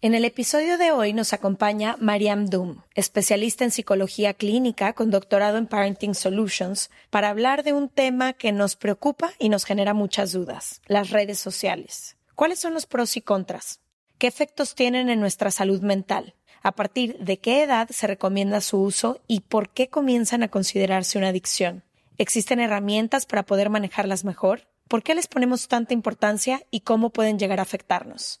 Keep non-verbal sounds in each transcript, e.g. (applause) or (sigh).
En el episodio de hoy nos acompaña Mariam Doom, especialista en psicología clínica con doctorado en Parenting Solutions, para hablar de un tema que nos preocupa y nos genera muchas dudas, las redes sociales. ¿Cuáles son los pros y contras? ¿Qué efectos tienen en nuestra salud mental? ¿A partir de qué edad se recomienda su uso y por qué comienzan a considerarse una adicción? ¿Existen herramientas para poder manejarlas mejor? ¿Por qué les ponemos tanta importancia y cómo pueden llegar a afectarnos?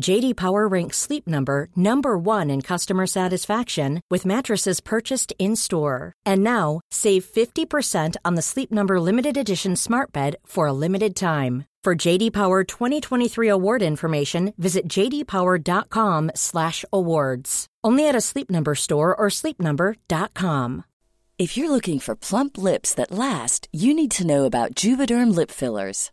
JD Power ranks Sleep Number number 1 in customer satisfaction with mattresses purchased in-store. And now, save 50% on the Sleep Number limited edition Smart Bed for a limited time. For JD Power 2023 award information, visit jdpower.com/awards. Only at a Sleep Number store or sleepnumber.com. If you're looking for plump lips that last, you need to know about Juvederm lip fillers.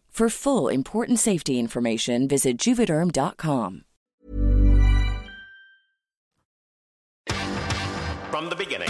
For full important safety information, visit juvederm.com. From the beginning.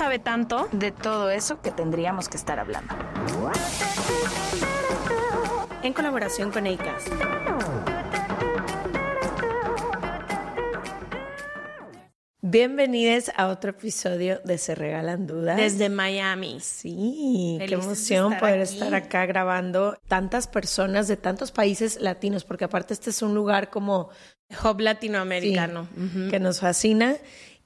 sabe tanto. de todo eso que tendríamos que estar hablando. En colaboración con ACAS. Bienvenidos a otro episodio de Se Regalan Dudas. Desde Miami. Sí, qué Felices emoción estar poder aquí. estar acá grabando tantas personas de tantos países latinos, porque aparte este es un lugar como Hub latinoamericano. Sí, que nos fascina.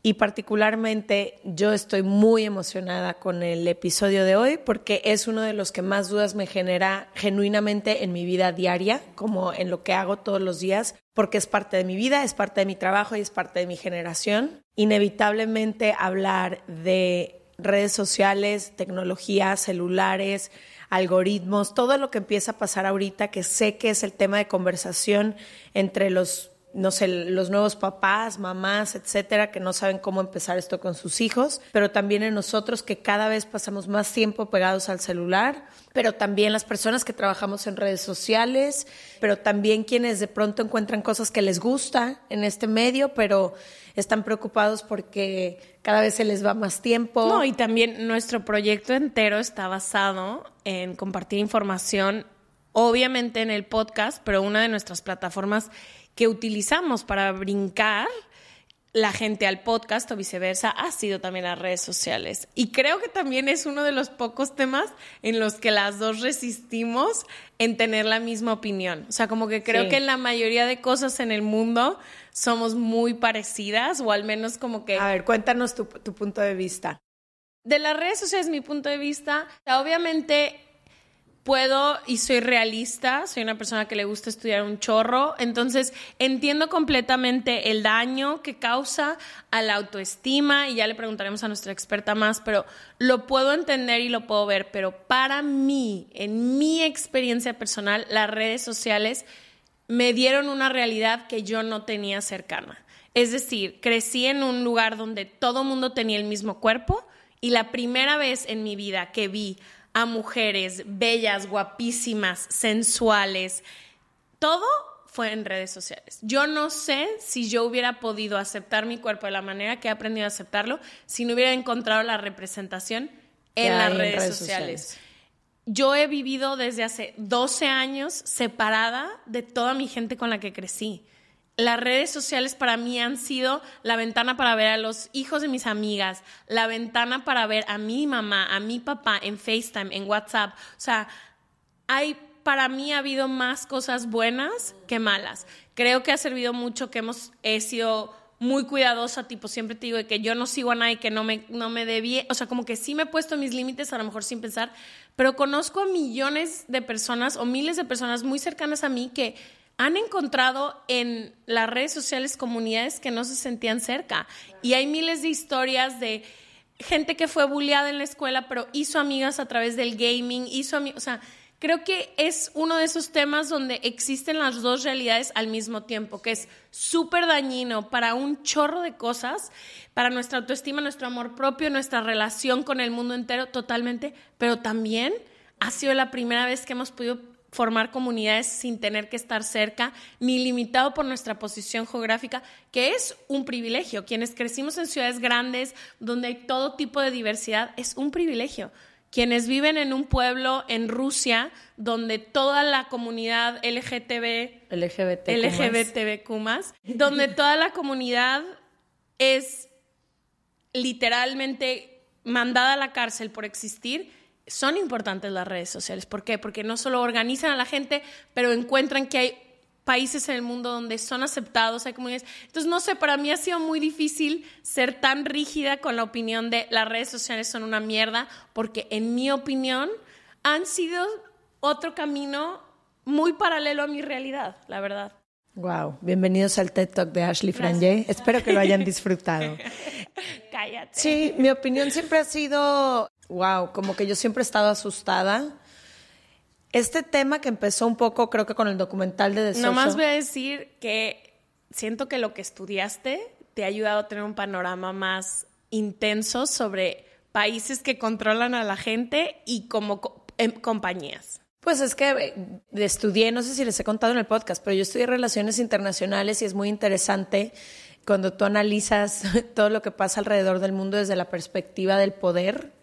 Y particularmente yo estoy muy emocionada con el episodio de hoy porque es uno de los que más dudas me genera genuinamente en mi vida diaria, como en lo que hago todos los días, porque es parte de mi vida, es parte de mi trabajo y es parte de mi generación. Inevitablemente hablar de redes sociales, tecnología, celulares, algoritmos, todo lo que empieza a pasar ahorita, que sé que es el tema de conversación entre los no sé, los nuevos papás, mamás, etcétera, que no saben cómo empezar esto con sus hijos, pero también en nosotros que cada vez pasamos más tiempo pegados al celular, pero también las personas que trabajamos en redes sociales, pero también quienes de pronto encuentran cosas que les gusta en este medio, pero están preocupados porque cada vez se les va más tiempo. No, y también nuestro proyecto entero está basado en compartir información, obviamente en el podcast, pero una de nuestras plataformas que utilizamos para brincar la gente al podcast o viceversa ha sido también las redes sociales. Y creo que también es uno de los pocos temas en los que las dos resistimos en tener la misma opinión. O sea, como que creo Sí. que en la mayoría de cosas en el mundo somos muy parecidas o al menos como que... A ver, cuéntanos tu, tu punto de vista. de las redes sociales, mi punto de vista, o sea, obviamente puedo y soy realista, soy una persona que le gusta estudiar un chorro, entonces entiendo completamente el daño que causa a la autoestima y ya le preguntaremos a nuestra experta más, pero lo puedo entender y lo puedo ver, pero para mí, en mi experiencia personal, las redes sociales me dieron una realidad que yo no tenía cercana. Es decir, crecí en un lugar donde todo mundo tenía el mismo cuerpo y la primera vez en mi vida que vi a mujeres bellas, guapísimas, sensuales. Todo fue en redes sociales. Yo no sé si yo hubiera podido aceptar mi cuerpo de la manera que he aprendido a aceptarlo si no hubiera encontrado la representación en las redes, sociales. Yo he vivido desde hace 12 años separada de toda mi gente con la que crecí las redes sociales para mí han sido la ventana para ver a los hijos de mis amigas, la ventana para ver a mi mamá, a mi papá en FaceTime, en WhatsApp. O sea, hay para mí ha habido más cosas buenas que malas. Creo que ha servido mucho que hemos he sido muy cuidadosa, tipo siempre te digo que yo no sigo a nadie que no me no me debía, o sea, como que sí me he puesto mis límites a lo mejor sin pensar, pero conozco a millones de personas o miles de personas muy cercanas a mí que han encontrado en las redes sociales comunidades que no se sentían cerca. Y hay miles de historias de gente que fue bulleada en la escuela, pero hizo amigas a través del gaming, hizo o sea, creo que es uno de esos temas donde existen las dos realidades al mismo tiempo, que es súper dañino para un chorro de cosas, para nuestra autoestima, nuestro amor propio, nuestra relación con el mundo entero, totalmente, pero también ha sido la primera vez que hemos podido formar comunidades sin tener que estar cerca, ni limitado por nuestra posición geográfica, que es un privilegio. Quienes crecimos en ciudades grandes, donde hay todo tipo de diversidad, es un privilegio. Quienes viven en un pueblo en Rusia, donde toda la comunidad LGTB, LGBT, LGBTQ donde toda la comunidad es literalmente mandada a la cárcel por existir, son importantes las redes sociales. ¿Por qué? Porque no solo organizan a la gente, pero encuentran que hay países en el mundo donde son aceptados, hay comunidades. Entonces, no sé, para mí ha sido muy difícil ser tan rígida con la opinión de las redes sociales son una mierda, porque en mi opinión han sido otro camino muy paralelo a mi realidad, la verdad. Wow, bienvenidos al TED Talk de Ashley Franje. Espero que lo hayan (laughs) disfrutado. Cállate. Sí, mi opinión siempre ha sido Wow, como que yo siempre he estado asustada. Este tema que empezó un poco, creo que con el documental de The Nomás voy a decir que siento que lo que estudiaste te ha ayudado a tener un panorama más intenso sobre países que controlan a la gente y como em, compañías. Pues es que eh, estudié, no sé si les he contado en el podcast, pero yo estudié relaciones internacionales y es muy interesante cuando tú analizas (laughs) todo lo que pasa alrededor del mundo desde la perspectiva del poder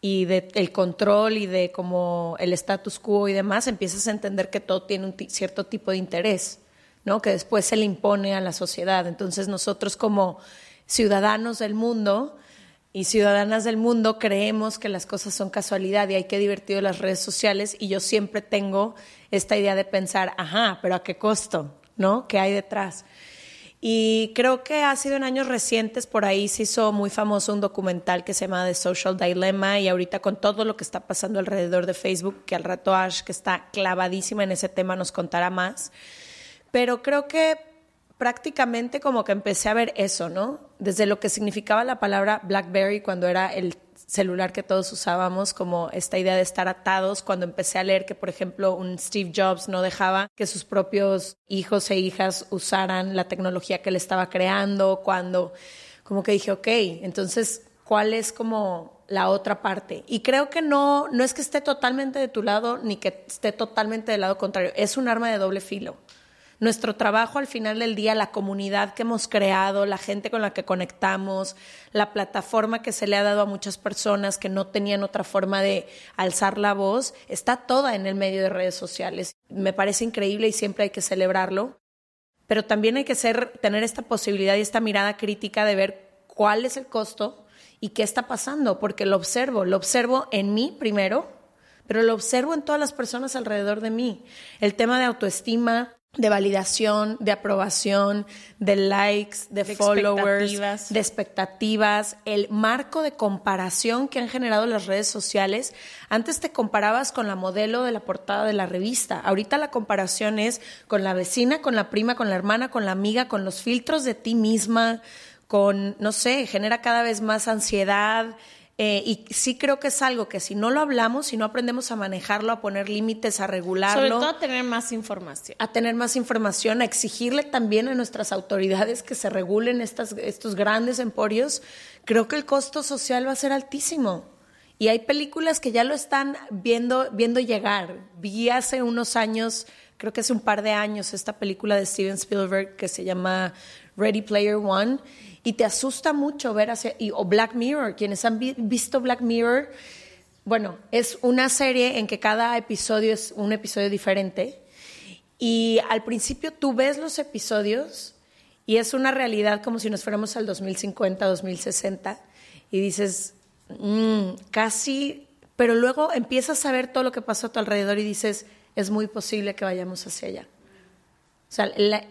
y del control y de como el status quo y demás, empiezas a entender que todo tiene un cierto tipo de interés, ¿no? Que después se le impone a la sociedad. Entonces nosotros como ciudadanos del mundo y ciudadanas del mundo creemos que las cosas son casualidad y hay que divertido las redes sociales y yo siempre tengo esta idea de pensar, ajá, pero ¿a qué costo? ¿No? ¿Qué hay detrás? Y creo que ha sido en años recientes, por ahí se hizo muy famoso un documental que se llama The Social Dilemma y ahorita con todo lo que está pasando alrededor de Facebook, que al rato Ash, que está clavadísima en ese tema, nos contará más. Pero creo que prácticamente como que empecé a ver eso, ¿no? Desde lo que significaba la palabra BlackBerry cuando era el celular que todos usábamos, como esta idea de estar atados, cuando empecé a leer que, por ejemplo, un Steve Jobs no dejaba que sus propios hijos e hijas usaran la tecnología que él estaba creando, cuando como que dije, ok, entonces, ¿cuál es como la otra parte? Y creo que no, no es que esté totalmente de tu lado ni que esté totalmente del lado contrario, es un arma de doble filo nuestro trabajo al final del día, la comunidad que hemos creado, la gente con la que conectamos, la plataforma que se le ha dado a muchas personas que no tenían otra forma de alzar la voz, está toda en el medio de redes sociales. Me parece increíble y siempre hay que celebrarlo, pero también hay que tener esta posibilidad y esta mirada crítica de ver cuál es el costo y qué está pasando, porque lo observo, lo observo en mí primero, pero lo observo en todas las personas alrededor de mí. El tema de autoestima, de validación, de aprobación, de likes, de, De followers, expectativas. de expectativas, el marco de comparación que han generado las redes sociales. Antes te comparabas con la modelo de la portada de la revista. Ahorita la comparación es con la vecina, con la prima, con la hermana, con la amiga, con los filtros de ti misma, con, no sé, genera cada vez más ansiedad. Eh, y sí creo que es algo que si no lo hablamos, si no aprendemos a manejarlo, a poner límites, a regularlo Sobre todo tener más información. a tener más información, a exigirle también a nuestras autoridades que se regulen estas, estos grandes emporios, creo que el costo social va a ser altísimo. Y hay películas que ya lo están viendo, viendo llegar. Vi hace unos años, creo que hace un par de años, esta película de Steven Spielberg que se llama Ready Player One. Y te asusta mucho ver hacia. Y, o Black Mirror, quienes han vi- visto Black Mirror, bueno, es una serie en que cada episodio es un episodio diferente. Y al principio tú ves los episodios y es una realidad como si nos fuéramos al 2050, 2060 y dices, "Mm, casi, pero luego empiezas a ver todo lo que pasó a tu alrededor y dices, es muy posible que vayamos hacia allá. O sea, la-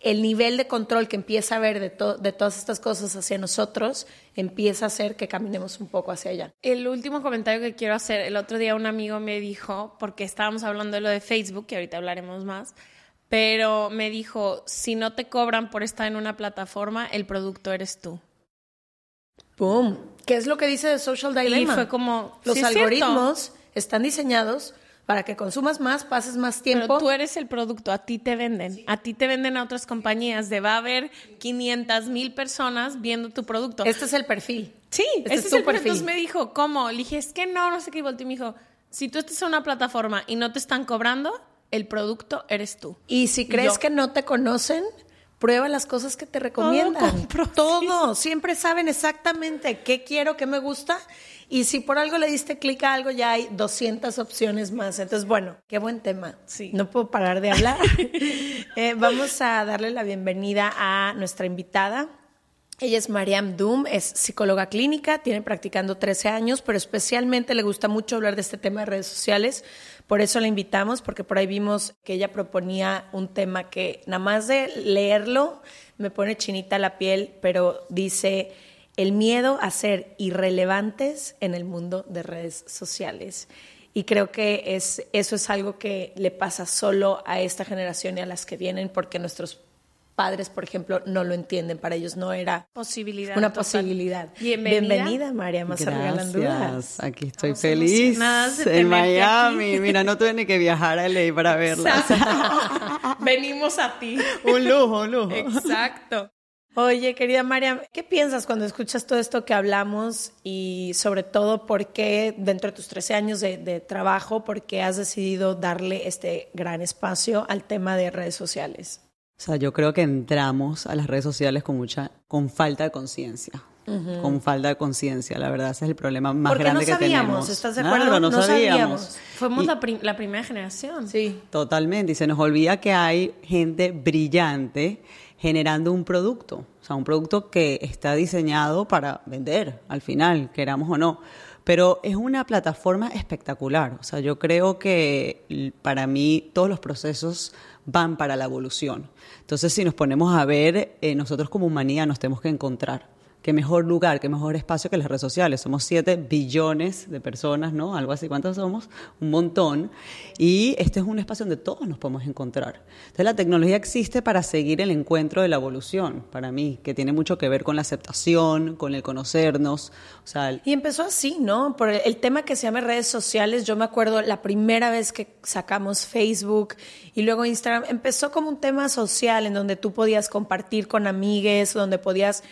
el nivel de control que empieza a haber de, to- de todas estas cosas hacia nosotros empieza a hacer que caminemos un poco hacia allá. El último comentario que quiero hacer, el otro día un amigo me dijo, porque estábamos hablando de lo de Facebook, que ahorita hablaremos más, pero me dijo, si no te cobran por estar en una plataforma, el producto eres tú. ¡Boom! ¿Qué es lo que dice de Social Y Dilemma? fue como, Los "Sí, es cierto". algoritmos están diseñados para que consumas más, pases más tiempo. Pero tú eres el producto, a ti te venden. A ti te venden a otras compañías. De va a haber 500 mil personas viendo tu producto. Este es el perfil. sí, este este es es tu el perfil. perfil. Entonces me dijo, ¿cómo? Le dije, es que no, no sé qué. Y volteó y me dijo, si tú estás en una plataforma y no te están cobrando, el producto eres tú. Y si crees Yo- que no te conocen, prueba las cosas que te recomiendan. sí. Todo. Siempre saben exactamente qué quiero, qué me gusta. Y si por algo le diste clic a algo, ya hay 200 opciones más. Entonces, bueno, qué buen tema. Sí. No puedo parar de hablar. (laughs) Eh, vamos a darle la bienvenida a nuestra invitada. Ella es Mariam Doom, es psicóloga clínica, tiene practicando 13 años, pero especialmente le gusta mucho hablar de este tema de redes sociales. Por eso la invitamos, porque por ahí vimos que ella proponía un tema que nada más de leerlo me pone chinita la piel, pero dice el miedo a ser irrelevantes en el mundo de redes sociales. Y creo que es, eso es algo que le pasa solo a esta generación y a las que vienen, porque nuestros padres, por ejemplo, no lo entienden. Para ellos no era Posibilidad. una total. posibilidad. Bienvenida. Bienvenida, María Más Regalan Dudas. Gracias, aquí estoy Estamos feliz en Miami. aquí. Mira, no tuve ni que viajar a LA para verla. (laughs) Venimos a ti. un lujo, un lujo. Exacto. Oye, querida María, ¿qué piensas cuando escuchas todo esto que hablamos y sobre todo por qué dentro de tus 13 años de, de trabajo, por qué has decidido darle este gran espacio al tema de redes sociales? O sea, yo creo que entramos a las redes sociales con mucha, con falta de conciencia. Con falta de conciencia, la verdad, ese es el problema más Porque grande no que sabíamos, tenemos. ¿estás de Claro, acuerdo? no, No sabíamos. sabíamos. Fuimos Y- la, prim- la primera generación. Sí. Totalmente, y se nos olvida que hay gente brillante generando un producto, o sea, un producto que está diseñado para vender al final, queramos o no. Pero es una plataforma espectacular, o sea, yo creo que para mí todos los procesos van para la evolución. Entonces, si nos ponemos a ver, eh, nosotros como humanidad nos tenemos que encontrar. Qué mejor lugar, qué mejor espacio que las redes sociales. Somos 7 billones de personas, ¿no? Algo así. ¿Cuántos somos? Un montón. Y este es un espacio donde todos nos podemos encontrar. Entonces la tecnología existe para seguir el encuentro de la evolución, para mí, que tiene mucho que ver con la aceptación, con el conocernos. O sea, Y empezó así, ¿no? Por el, el tema que se llama redes sociales, yo me acuerdo la primera vez que sacamos Facebook y luego Instagram, empezó como un tema social en donde tú podías compartir con amigues, donde podías...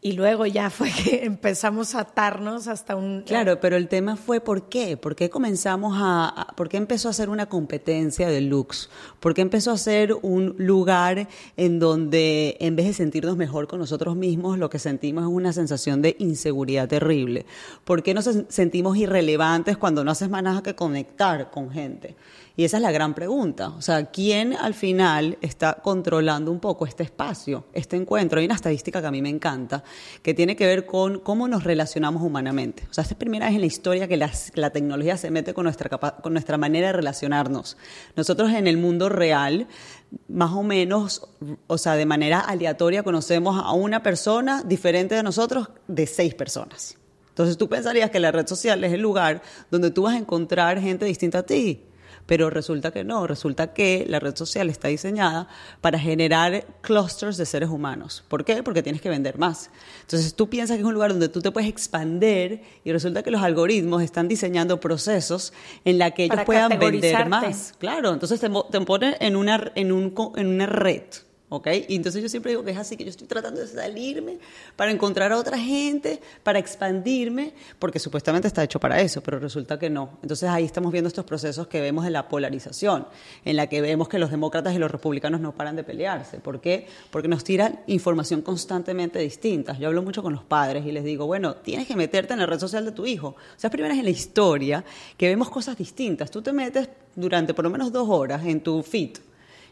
Y luego ya (laughs) fue que empezamos a atarnos hasta un... Claro, pero el tema fue ¿por qué? ¿Por qué comenzamos a, a- por qué empezó a ser una competencia de looks? ¿Por qué empezó a ser un lugar en donde en vez de sentirnos mejor con nosotros mismos, lo que sentimos es una sensación de inseguridad terrible? ¿Por qué nos sen- sentimos irrelevantes cuando no haces más nada que conectar con gente? Y esa es la gran pregunta. O sea, ¿quién al final está controlando un poco este espacio, este encuentro? Hay una estadística que a mí me encanta, que tiene que ver con cómo nos relacionamos humanamente. O sea, esta es la primera vez en la historia que la tecnología se mete con nuestra, con nuestra manera de relacionarnos. Nosotros en el mundo real, más o menos, o sea, de manera aleatoria, conocemos a una persona diferente de nosotros de seis personas. Entonces tú pensarías que la red social es el lugar donde tú vas a encontrar gente distinta a ti pero resulta que no, resulta que la red social está diseñada para generar clusters de seres humanos. ¿Por qué? Porque tienes que vender más. Entonces tú piensas que es un lugar donde tú te puedes expandir y resulta que los algoritmos están diseñando procesos en la que ellos puedan vender más. Claro, entonces te, te ponen en una, en, un, en una red. ¿Ok? Y entonces yo siempre digo que es así, que yo estoy tratando de salirme para encontrar a otra gente, para expandirme, porque supuestamente está hecho para eso, pero resulta que no. Entonces ahí estamos viendo estos procesos que vemos de la polarización, en la que vemos que los demócratas y los republicanos no paran de pelearse. ¿Por qué? Porque nos tiran información constantemente distinta. Yo hablo mucho con los padres y les digo, bueno, tienes que meterte en la red social de tu hijo. O sea, es primera vez en la historia que vemos cosas distintas. Tú te metes durante por lo menos dos horas en tu feed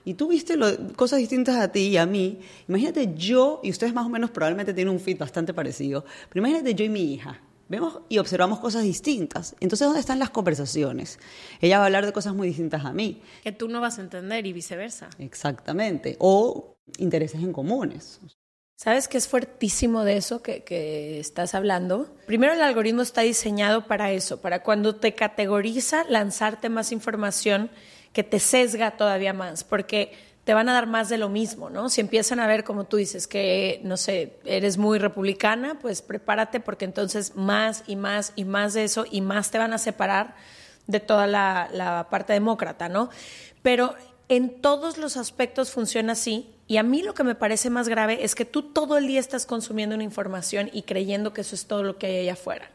y tú viste cosas distintas a ti y a mí, imagínate yo, y ustedes más o menos probablemente tienen un fit bastante parecido, pero imagínate yo y mi hija. Vemos y observamos cosas distintas. Entonces, ¿dónde están las conversaciones? Ella va a hablar de cosas muy distintas a mí. Que tú no vas a entender y viceversa. Exactamente. O intereses en comunes. ¿Sabes qué es fuertísimo de eso que, que, estás hablando? Primero, el algoritmo está diseñado para eso, para cuando te categoriza, lanzarte más información que te sesga todavía más, porque te van a dar más de lo mismo, ¿no? Si empiezan a ver, como tú dices, que, no sé, eres muy republicana, pues prepárate porque entonces más y más y más de eso y más te van a separar de toda la, parte demócrata, ¿no? Pero en todos los aspectos funciona así y a mí lo que me parece más grave es que tú todo el día estás consumiendo una información y creyendo que eso es todo lo que hay allá afuera,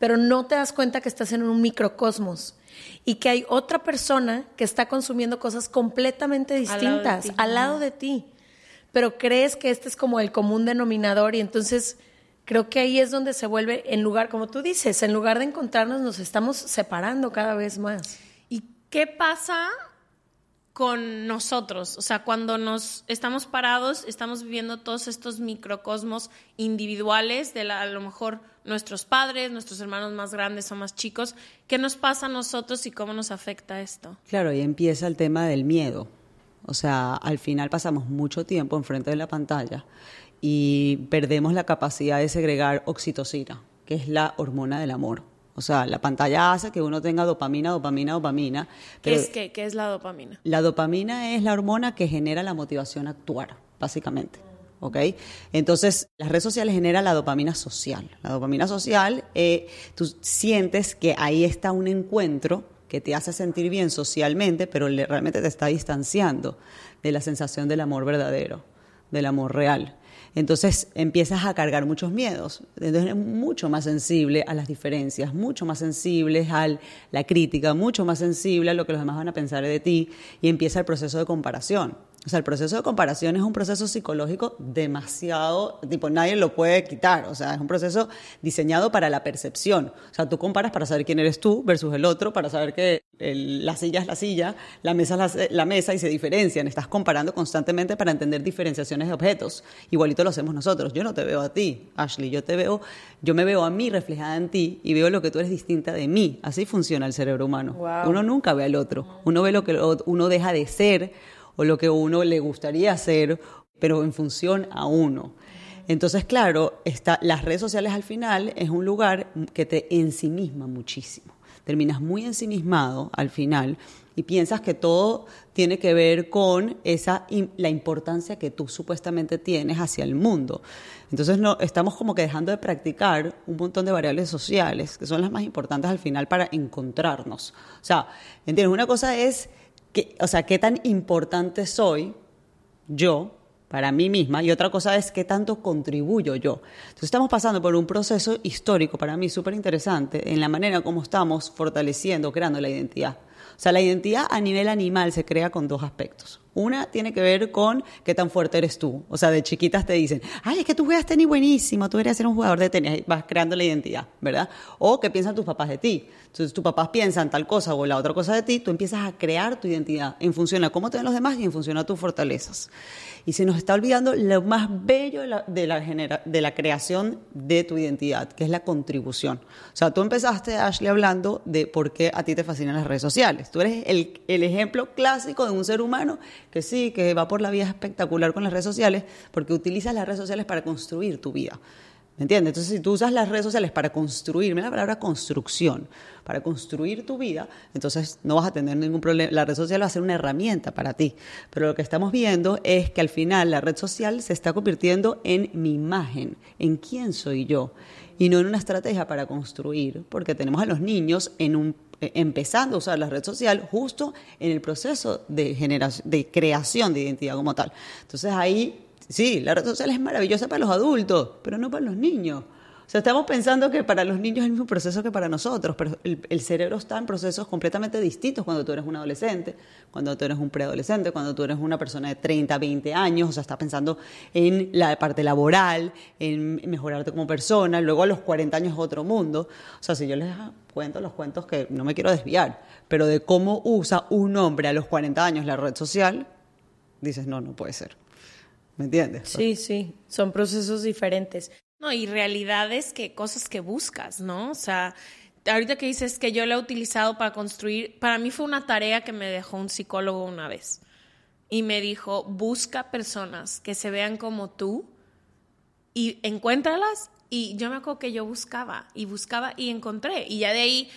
pero no te das cuenta que estás en un microcosmos y que hay otra persona que está consumiendo cosas completamente distintas al lado de ti, pero crees que este es como el común denominador y entonces creo que ahí es donde se vuelve, en lugar, como tú dices, en lugar de encontrarnos, nos estamos separando cada vez más. ¿Y qué pasa con nosotros, o sea, cuando nos estamos parados, estamos viviendo todos estos microcosmos individuales de a lo mejor nuestros padres, nuestros hermanos más grandes o más chicos, ¿qué nos pasa a nosotros y cómo nos afecta esto? Claro, y empieza el tema del miedo. O sea, al final pasamos mucho tiempo enfrente de la pantalla y perdemos la capacidad de segregar oxitocina, que es la hormona del amor. O sea, la pantalla hace que uno tenga dopamina, dopamina, dopamina. ¿Qué es, qué, es la dopamina? La dopamina es la hormona que genera la motivación a actuar, básicamente. ¿Ok? Entonces, las redes sociales generan la dopamina social. La dopamina social, eh, tú sientes que ahí está un encuentro que te hace sentir bien socialmente, pero realmente te está distanciando de la sensación del amor verdadero, del amor real entonces empiezas a cargar muchos miedos. Entonces eres mucho más sensible a las diferencias, mucho más sensible a la crítica, mucho más sensible a lo que los demás van a pensar de ti y empieza el proceso de comparación. O sea, el proceso de comparación es un proceso psicológico demasiado, tipo, nadie lo puede quitar. O sea, es un proceso diseñado para la percepción. O sea, tú comparas para saber quién eres tú versus el otro, para saber que la silla es la silla, la mesa es la, mesa y se diferencian. Estás comparando constantemente para entender diferenciaciones de objetos. Igualito lo hacemos nosotros. Yo no te veo a ti, Ashley. Yo te veo, yo me veo a mí reflejada en ti y veo lo que tú eres distinta de mí. Así funciona el cerebro humano. Uno nunca ve al otro. Uno ve lo que uno deja de ser o lo que uno le gustaría hacer, pero en función a uno. Entonces, claro, está, las redes sociales al final es un lugar que te ensimisma muchísimo. Terminas muy ensimismado al final y piensas que todo tiene que ver con esa la importancia que tú supuestamente tienes hacia el mundo. Entonces no estamos como que dejando de practicar un montón de variables sociales que son las más importantes al final para encontrarnos. O sea, ¿entiendes? Una cosa es o sea, qué tan importante soy yo para mí misma y otra cosa es qué tanto contribuyo yo. Entonces estamos pasando por un proceso histórico para mí súper interesante en la manera como estamos fortaleciendo, creando la identidad. O sea, la identidad a nivel animal se crea con dos aspectos. Una tiene que ver con qué tan fuerte eres tú. O sea, de chiquitas te dicen, ay, es que tú juegas tenis buenísimo, tú deberías ser un jugador de tenis, vas creando la identidad, ¿verdad? O qué piensan tus papás de ti. Entonces, tus papás piensan tal cosa o la otra cosa de ti, tú empiezas a crear tu identidad en función a cómo te ven los demás y en función a tus fortalezas. Y se nos está olvidando lo más bello de la, de la, de la creación de tu identidad, que es la contribución. O sea, tú empezaste, Ashley, hablando de por qué a ti te fascinan las redes sociales. Tú eres el, el ejemplo clásico de un ser humano que sí, que va por la vida espectacular con las redes sociales, porque utilizas las redes sociales para construir tu vida. ¿Me entiendes? Entonces, si tú usas las redes sociales para construir, mira la palabra construcción, para construir tu vida, entonces no vas a tener ningún problema. La red social va a ser una herramienta para ti. Pero lo que estamos viendo es que al final la red social se está convirtiendo en mi imagen, en quién soy yo, y no en una estrategia para construir, porque tenemos a los niños en un eh, empezando a usar la red social justo en el proceso de, generación, de creación de identidad como tal. Entonces ahí, sí, la red social es maravillosa para los adultos, pero no para los niños. Sea, estamos pensando que para los niños es el mismo proceso que para nosotros, pero el, cerebro está en procesos completamente distintos cuando tú eres un adolescente, cuando tú eres un preadolescente, cuando tú eres una persona de 30, 20 años, o sea, estás pensando en la parte laboral, en mejorarte como persona, luego a los 40 años otro mundo. O sea, si yo les cuento los cuentos que no me quiero desviar, pero de cómo usa un hombre a los 40 años la red social, dices, no, no puede ser. ¿Me entiendes? Sí, sí, son procesos diferentes. No, y realidades que cosas que buscas, ¿no? O sea, ahorita que dices que yo lo he utilizado para construir, para mí fue una tarea que me dejó un psicólogo una vez. Y me dijo, busca personas que se vean como tú y encuéntralas. Y yo me acuerdo que yo buscaba y buscaba y encontré. Y ya de ahí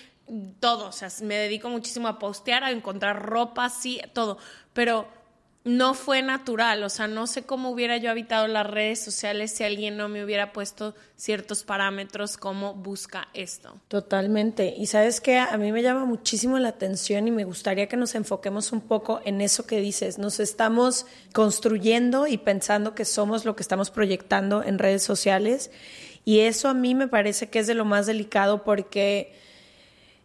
todo, o sea, me dedico muchísimo a postear, a encontrar ropa, sí, todo. Pero no fue natural, o sea, no sé cómo hubiera yo habitado las redes sociales si alguien no me hubiera puesto ciertos parámetros como busca esto. Totalmente. Y sabes que a mí me llama muchísimo la atención y me gustaría que nos enfoquemos un poco en eso que dices. Nos estamos construyendo y pensando que somos lo que estamos proyectando en redes sociales y eso a mí me parece que es de lo más delicado porque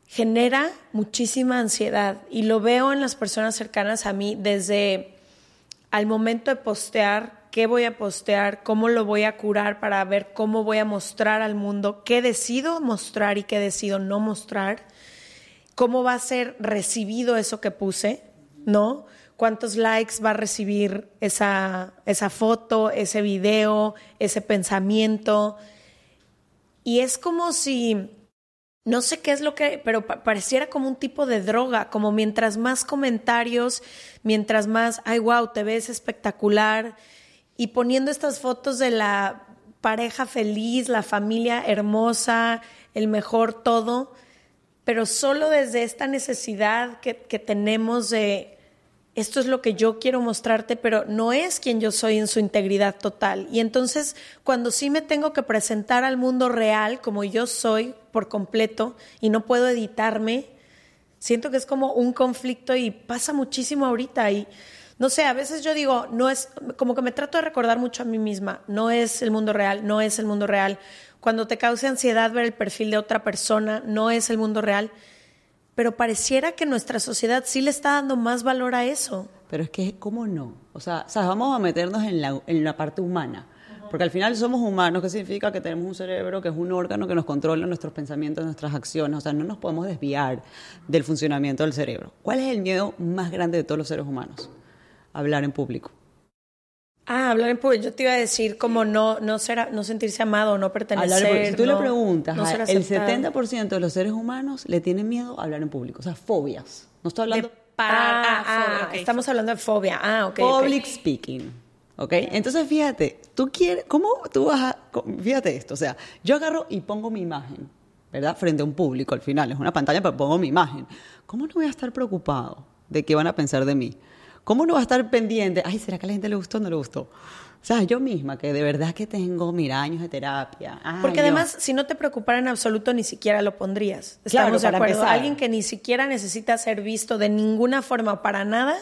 genera muchísima ansiedad y lo veo en las personas cercanas a mí desde al momento de postear, qué voy a postear, cómo lo voy a curar para ver cómo voy a mostrar al mundo, qué decido mostrar y qué decido no mostrar, cómo va a ser recibido eso que puse, ¿no? cuántos likes va a recibir esa, esa foto, ese video, ese pensamiento. Y es como si no sé qué es lo que, pero pareciera como un tipo de droga, como mientras más comentarios, mientras más, ay, wow, te ves espectacular, y poniendo estas fotos de la pareja feliz, la familia hermosa, el mejor todo, pero solo desde esta necesidad que, que tenemos de esto es lo que yo quiero mostrarte, pero no es quien yo soy en su integridad total. Y entonces, cuando sí me tengo que presentar al mundo real como yo soy por completo y no puedo editarme, siento que es como un conflicto y pasa muchísimo ahorita. Y no sé, a veces yo digo, no es, como que me trato de recordar mucho a mí misma, no es el mundo real, no es el mundo real. Cuando te cause ansiedad ver el perfil de otra persona, no es el mundo real pero pareciera que nuestra sociedad sí le está dando más valor a eso. Pero es que, ¿cómo no? O sea, vamos a meternos en la, en la parte humana. Porque al final somos humanos, que significa que tenemos un cerebro que es un órgano que nos controla nuestros pensamientos, nuestras acciones. O sea, no nos podemos desviar del funcionamiento del cerebro. ¿Cuál es el miedo más grande de todos los seres humanos? Hablar en público. Ah, hablar en público. Yo te iba a decir como no, no, ser, no sentirse amado, no pertenecer. si tú le preguntas, el 70% de los seres humanos le tienen miedo a hablar en público. O sea, fobias. No estoy hablando... De parar. Ah, ah, ah estamos hablando de fobia. Ah, ok. Public speaking. ¿Ok? Entonces, fíjate, tú quieres... ¿Cómo tú vas a...? Fíjate esto. O sea, yo agarro y pongo mi imagen, ¿verdad? Frente a un público al final. Es una pantalla, pero pongo mi imagen. ¿Cómo no voy a estar preocupado de qué van a pensar de mí? ¿Cómo no va a estar pendiente? Ay, ¿será que a la gente le gustó o no le gustó? O sea, yo misma, que de verdad que tengo, mira, años de terapia. Porque además, si no te preocupara en absoluto, ni siquiera lo pondrías. Estamos de acuerdo. Alguien que ni siquiera necesita ser visto de ninguna forma para nada,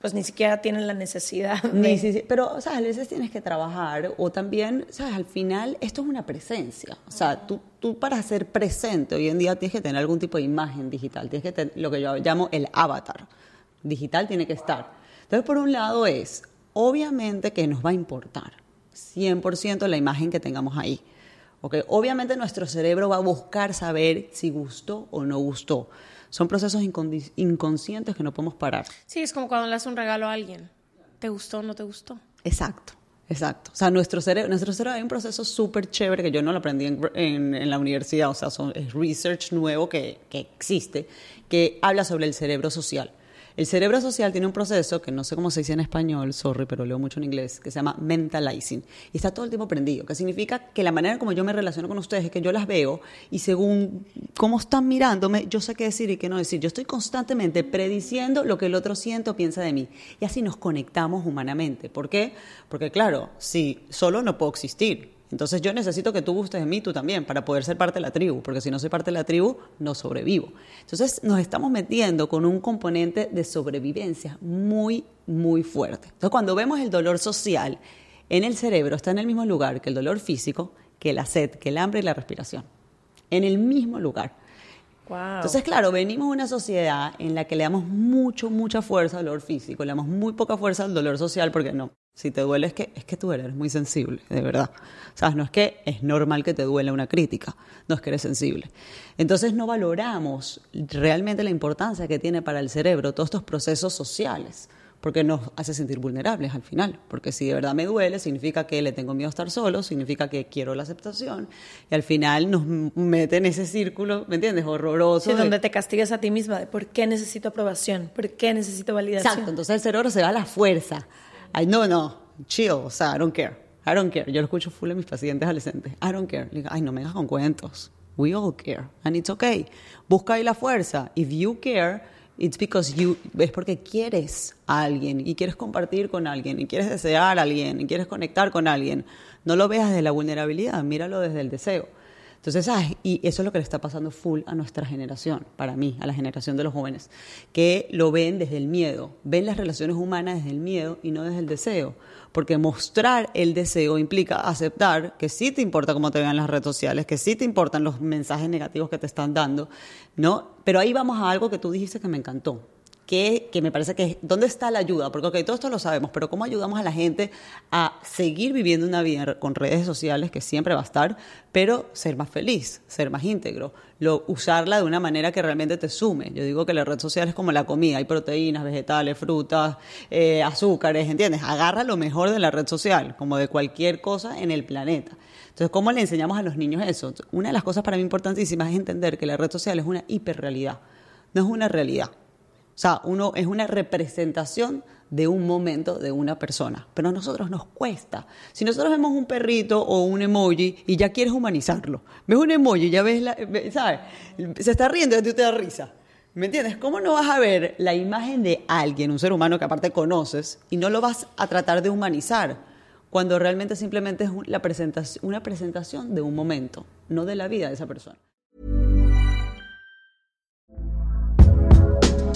pues ni siquiera tiene la necesidad. De... Pero, o sea, a veces tienes que trabajar o también, ¿sabes? Al final, esto es una presencia. O sea, tú, tú para ser presente hoy en día tienes que tener algún tipo de imagen digital. Tienes que tener lo que yo llamo el avatar. Digital tiene que estar. Entonces, por un lado es, obviamente que nos va a importar 100% la imagen que tengamos ahí. Okay. Obviamente nuestro cerebro va a buscar saber si gustó o no gustó. Son procesos inconscientes que no podemos parar. Sí, es como cuando le das un regalo a alguien. ¿Te gustó o no te gustó? Exacto. Exacto. O sea, nuestro cerebro, nuestro cerebro hay un proceso súper chévere que yo no lo aprendí en, en, la universidad, o sea, es research nuevo que, que existe, que habla sobre el cerebro social. El cerebro social tiene un proceso que no sé cómo se dice en español, sorry, pero leo mucho en inglés, que se llama mentalizing. Y está todo el tiempo prendido, que significa que la manera como yo me relaciono con ustedes es que yo las veo y según cómo están mirándome, yo sé qué decir y qué no decir. Yo estoy constantemente prediciendo lo que el otro siente o piensa de mí. Y así nos conectamos humanamente. ¿Por qué? Porque claro, si solo no puedo existir. Entonces yo necesito que tú gustes de mí, tú también, para poder ser parte de la tribu, porque si no soy parte de la tribu, no sobrevivo. Entonces nos estamos metiendo con un componente de sobrevivencia muy, muy fuerte. Entonces cuando vemos el dolor social en el cerebro, está en el mismo lugar que el dolor físico, que la sed, que el hambre y la respiración. En el mismo lugar. Entonces, claro, venimos de una sociedad en la que le damos mucho, mucha fuerza al dolor físico, le damos muy poca fuerza al dolor social, porque no, si te duele es que, es que tú eres muy sensible, de verdad. ¿Sabes? No es que es normal que te duele una crítica, no es que eres sensible. Entonces no valoramos realmente la importancia que tiene para el cerebro todos estos procesos sociales porque nos hace sentir vulnerables al final. Porque si de verdad me duele, significa que le tengo miedo a estar solo, significa que quiero la aceptación, y al final nos mete en ese círculo, ¿me entiendes? Horroroso. Sí, donde te castigas a ti misma de por qué necesito aprobación, por qué necesito validación. Exacto, entonces el cerebro se va a la fuerza. Ay, no, no, chill, o sea, I don't care. I don't care. Yo lo escucho full en mis pacientes adolescentes. I don't care. digo, ay, no me hagas con cuentos. We all care. And it's okay. Busca ahí la fuerza. If you care, It's because you, es porque quieres a alguien y quieres compartir con alguien y quieres desear a alguien y quieres conectar con alguien. No lo veas desde la vulnerabilidad, míralo desde el deseo. Entonces, y eso es lo que le está pasando full a nuestra generación, para mí, a la generación de los jóvenes, que lo ven desde el miedo, ven las relaciones humanas desde el miedo y no desde el deseo. Porque mostrar el deseo implica aceptar que sí te importa cómo te vean las redes sociales, que sí te importan los mensajes negativos que te están dando, ¿no? Pero ahí vamos a algo que tú dijiste que me encantó que, me parece que ¿dónde está la ayuda? Porque todo esto lo sabemos, pero ¿cómo ayudamos a la gente a seguir viviendo una vida con redes sociales que siempre va a estar, pero ser más feliz, ser más íntegro, usarla de una manera que realmente te sume? Yo digo que la red social es como la comida, hay proteínas, vegetales, frutas, eh, azúcares, ¿entiendes? Agarra lo mejor de la red social, como de cualquier cosa en el planeta. Entonces, ¿cómo le enseñamos a los niños eso? Una de las cosas para mí importantísimas es entender que la red social es una hiperrealidad, no es una realidad. O sea, uno es una representación de un momento de una persona, pero a nosotros nos cuesta. Si nosotros vemos un perrito o un emoji y ya quieres humanizarlo, ves un emoji, ya ves, la, ¿sabes? Se está riendo y ti te da risa. ¿Me entiendes? ¿Cómo no vas a ver la imagen de alguien, un ser humano que aparte conoces, y no lo vas a tratar de humanizar? Cuando realmente simplemente es una presentación de un momento, no de la vida de esa persona.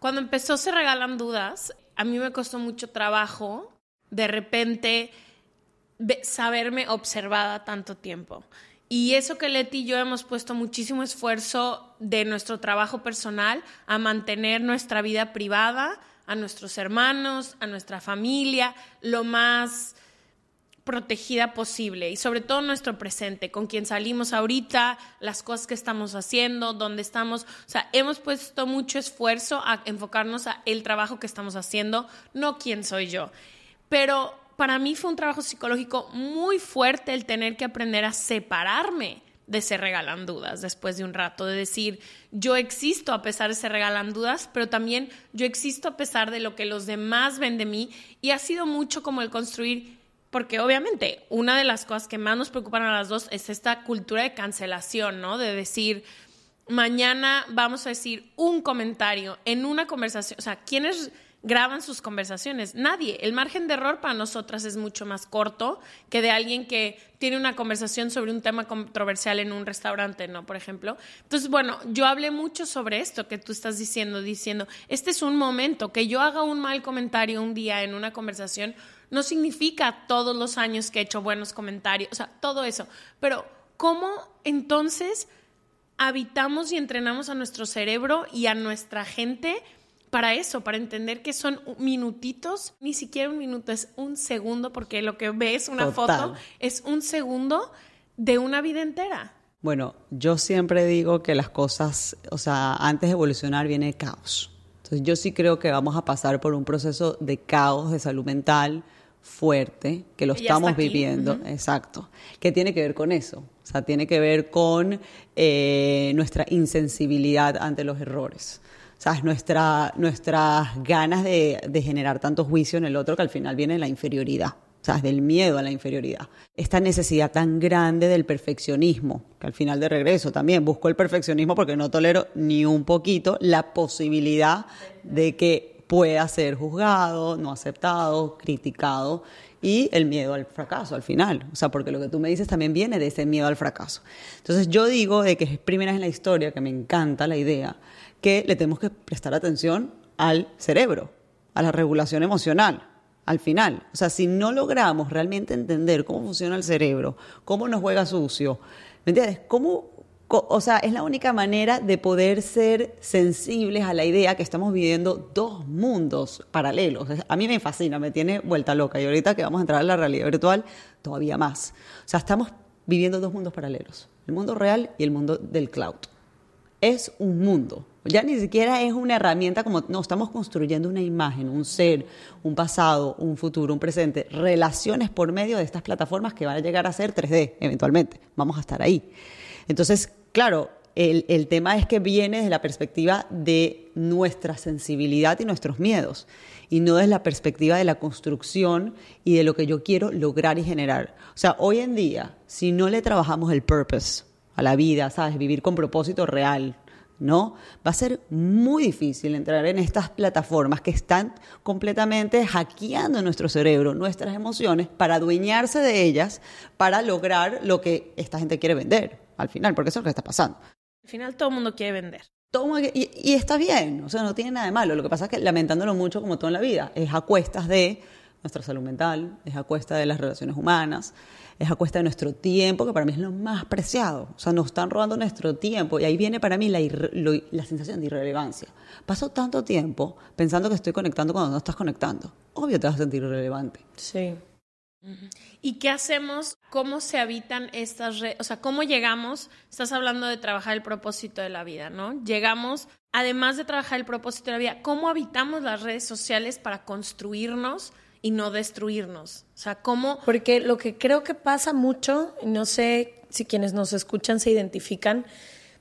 Cuando empezó Se Regalan Dudas, a mí me costó mucho trabajo de repente saberme observada tanto tiempo. Y eso que Leti y yo hemos puesto muchísimo esfuerzo de nuestro trabajo personal a mantener nuestra vida privada, a nuestros hermanos, a nuestra familia, lo más protegida posible y sobre todo nuestro presente, con quien salimos ahorita, las cosas que estamos haciendo, dónde estamos. O sea, hemos puesto mucho esfuerzo a enfocarnos a el trabajo que estamos haciendo, no quién soy yo. Pero para mí fue un trabajo psicológico muy fuerte el tener que aprender a separarme de se regalan dudas después de un rato, de decir, yo existo a pesar de se regalan dudas, pero también yo existo a pesar de lo que los demás ven de mí y ha sido mucho como el construir porque obviamente una de las cosas que más nos preocupan a las dos es esta cultura de cancelación, ¿no? De decir, mañana vamos a decir un comentario en una conversación, o sea, ¿quiénes graban sus conversaciones? Nadie. El margen de error para nosotras es mucho más corto que de alguien que tiene una conversación sobre un tema controversial en un restaurante, ¿no? Por ejemplo. Entonces, bueno, yo hablé mucho sobre esto que tú estás diciendo, diciendo, este es un momento, que yo haga un mal comentario un día en una conversación no significa todos los años que he hecho buenos comentarios, o sea, todo eso. Pero, ¿cómo entonces habitamos y entrenamos a nuestro cerebro y a nuestra gente para eso, para entender que son minutitos, ni siquiera un minuto, es un segundo, porque lo que ves, una foto, es un segundo de una vida entera. Bueno, yo siempre digo que las cosas, o sea, antes de evolucionar viene caos. Entonces yo sí creo que vamos a pasar por un proceso de caos de salud mental, fuerte, que lo estamos viviendo, exacto, que tiene que ver con eso, o sea, tiene que ver con eh, nuestra insensibilidad ante los errores. O sea, nuestra, nuestras ganas de, de generar tanto juicio en el otro que al final viene la inferioridad. O sea, del miedo a la inferioridad. Esta necesidad tan grande del perfeccionismo, que al final de regreso también busco el perfeccionismo porque no tolero ni un poquito la posibilidad de que pueda ser juzgado, no aceptado, criticado y el miedo al fracaso al final. O sea, porque lo que tú me dices también viene de ese miedo al fracaso. Entonces yo digo de que es primera en la historia, que me encanta la idea, que le tenemos que prestar atención al cerebro, a la regulación emocional. Al final, o sea, si no logramos realmente entender cómo funciona el cerebro, cómo nos juega sucio, ¿me entiendes? ¿Cómo o sea, es la única manera de poder ser sensibles a la idea que estamos viviendo dos mundos paralelos. A mí me fascina, me tiene vuelta loca. Y ahorita que vamos a entrar a la realidad virtual, todavía más. O sea, estamos viviendo dos mundos paralelos, el mundo real y el mundo del cloud. Es un mundo. Ya ni siquiera es una herramienta como, no, estamos construyendo una imagen, un ser, un pasado, un futuro, un presente, relaciones por medio de estas plataformas que van a llegar a ser 3D eventualmente. Vamos a estar ahí. Entonces, claro, el, tema es que viene desde la perspectiva de nuestra sensibilidad y nuestros miedos, y no desde la perspectiva de la construcción y de lo que yo quiero lograr y generar. O sea, hoy en día, si no le trabajamos el purpose a la vida, ¿sabes? Vivir con propósito real, ¿no? Va a ser muy difícil entrar en estas plataformas que están completamente hackeando nuestro cerebro, nuestras emociones, para adueñarse de ellas, para lograr lo que esta gente quiere vender al final, porque eso es lo que está pasando. Al final todo el mundo quiere vender. Todo, y, y, está bien, o sea, no tiene nada de malo. Lo que pasa es que lamentándolo mucho, como todo en la vida, es a cuestas de nuestra salud mental, es a cuesta de las relaciones humanas, es a cuesta de nuestro tiempo, que para mí es lo más preciado. O sea, nos están robando nuestro tiempo y ahí viene para mí la, la sensación de irrelevancia. Paso tanto tiempo pensando que estoy conectando cuando no estás conectando. Obvio te vas a sentir irrelevante. Sí. ¿Y qué hacemos? ¿Cómo se habitan estas redes? O sea, ¿cómo llegamos? Estás hablando de trabajar el propósito de la vida, ¿no? Llegamos, además de trabajar el propósito de la vida, ¿cómo habitamos las redes sociales para construirnos y no destruirnos? O sea, ¿cómo...? Porque lo que creo que pasa mucho, no sé si quienes nos escuchan se identifican,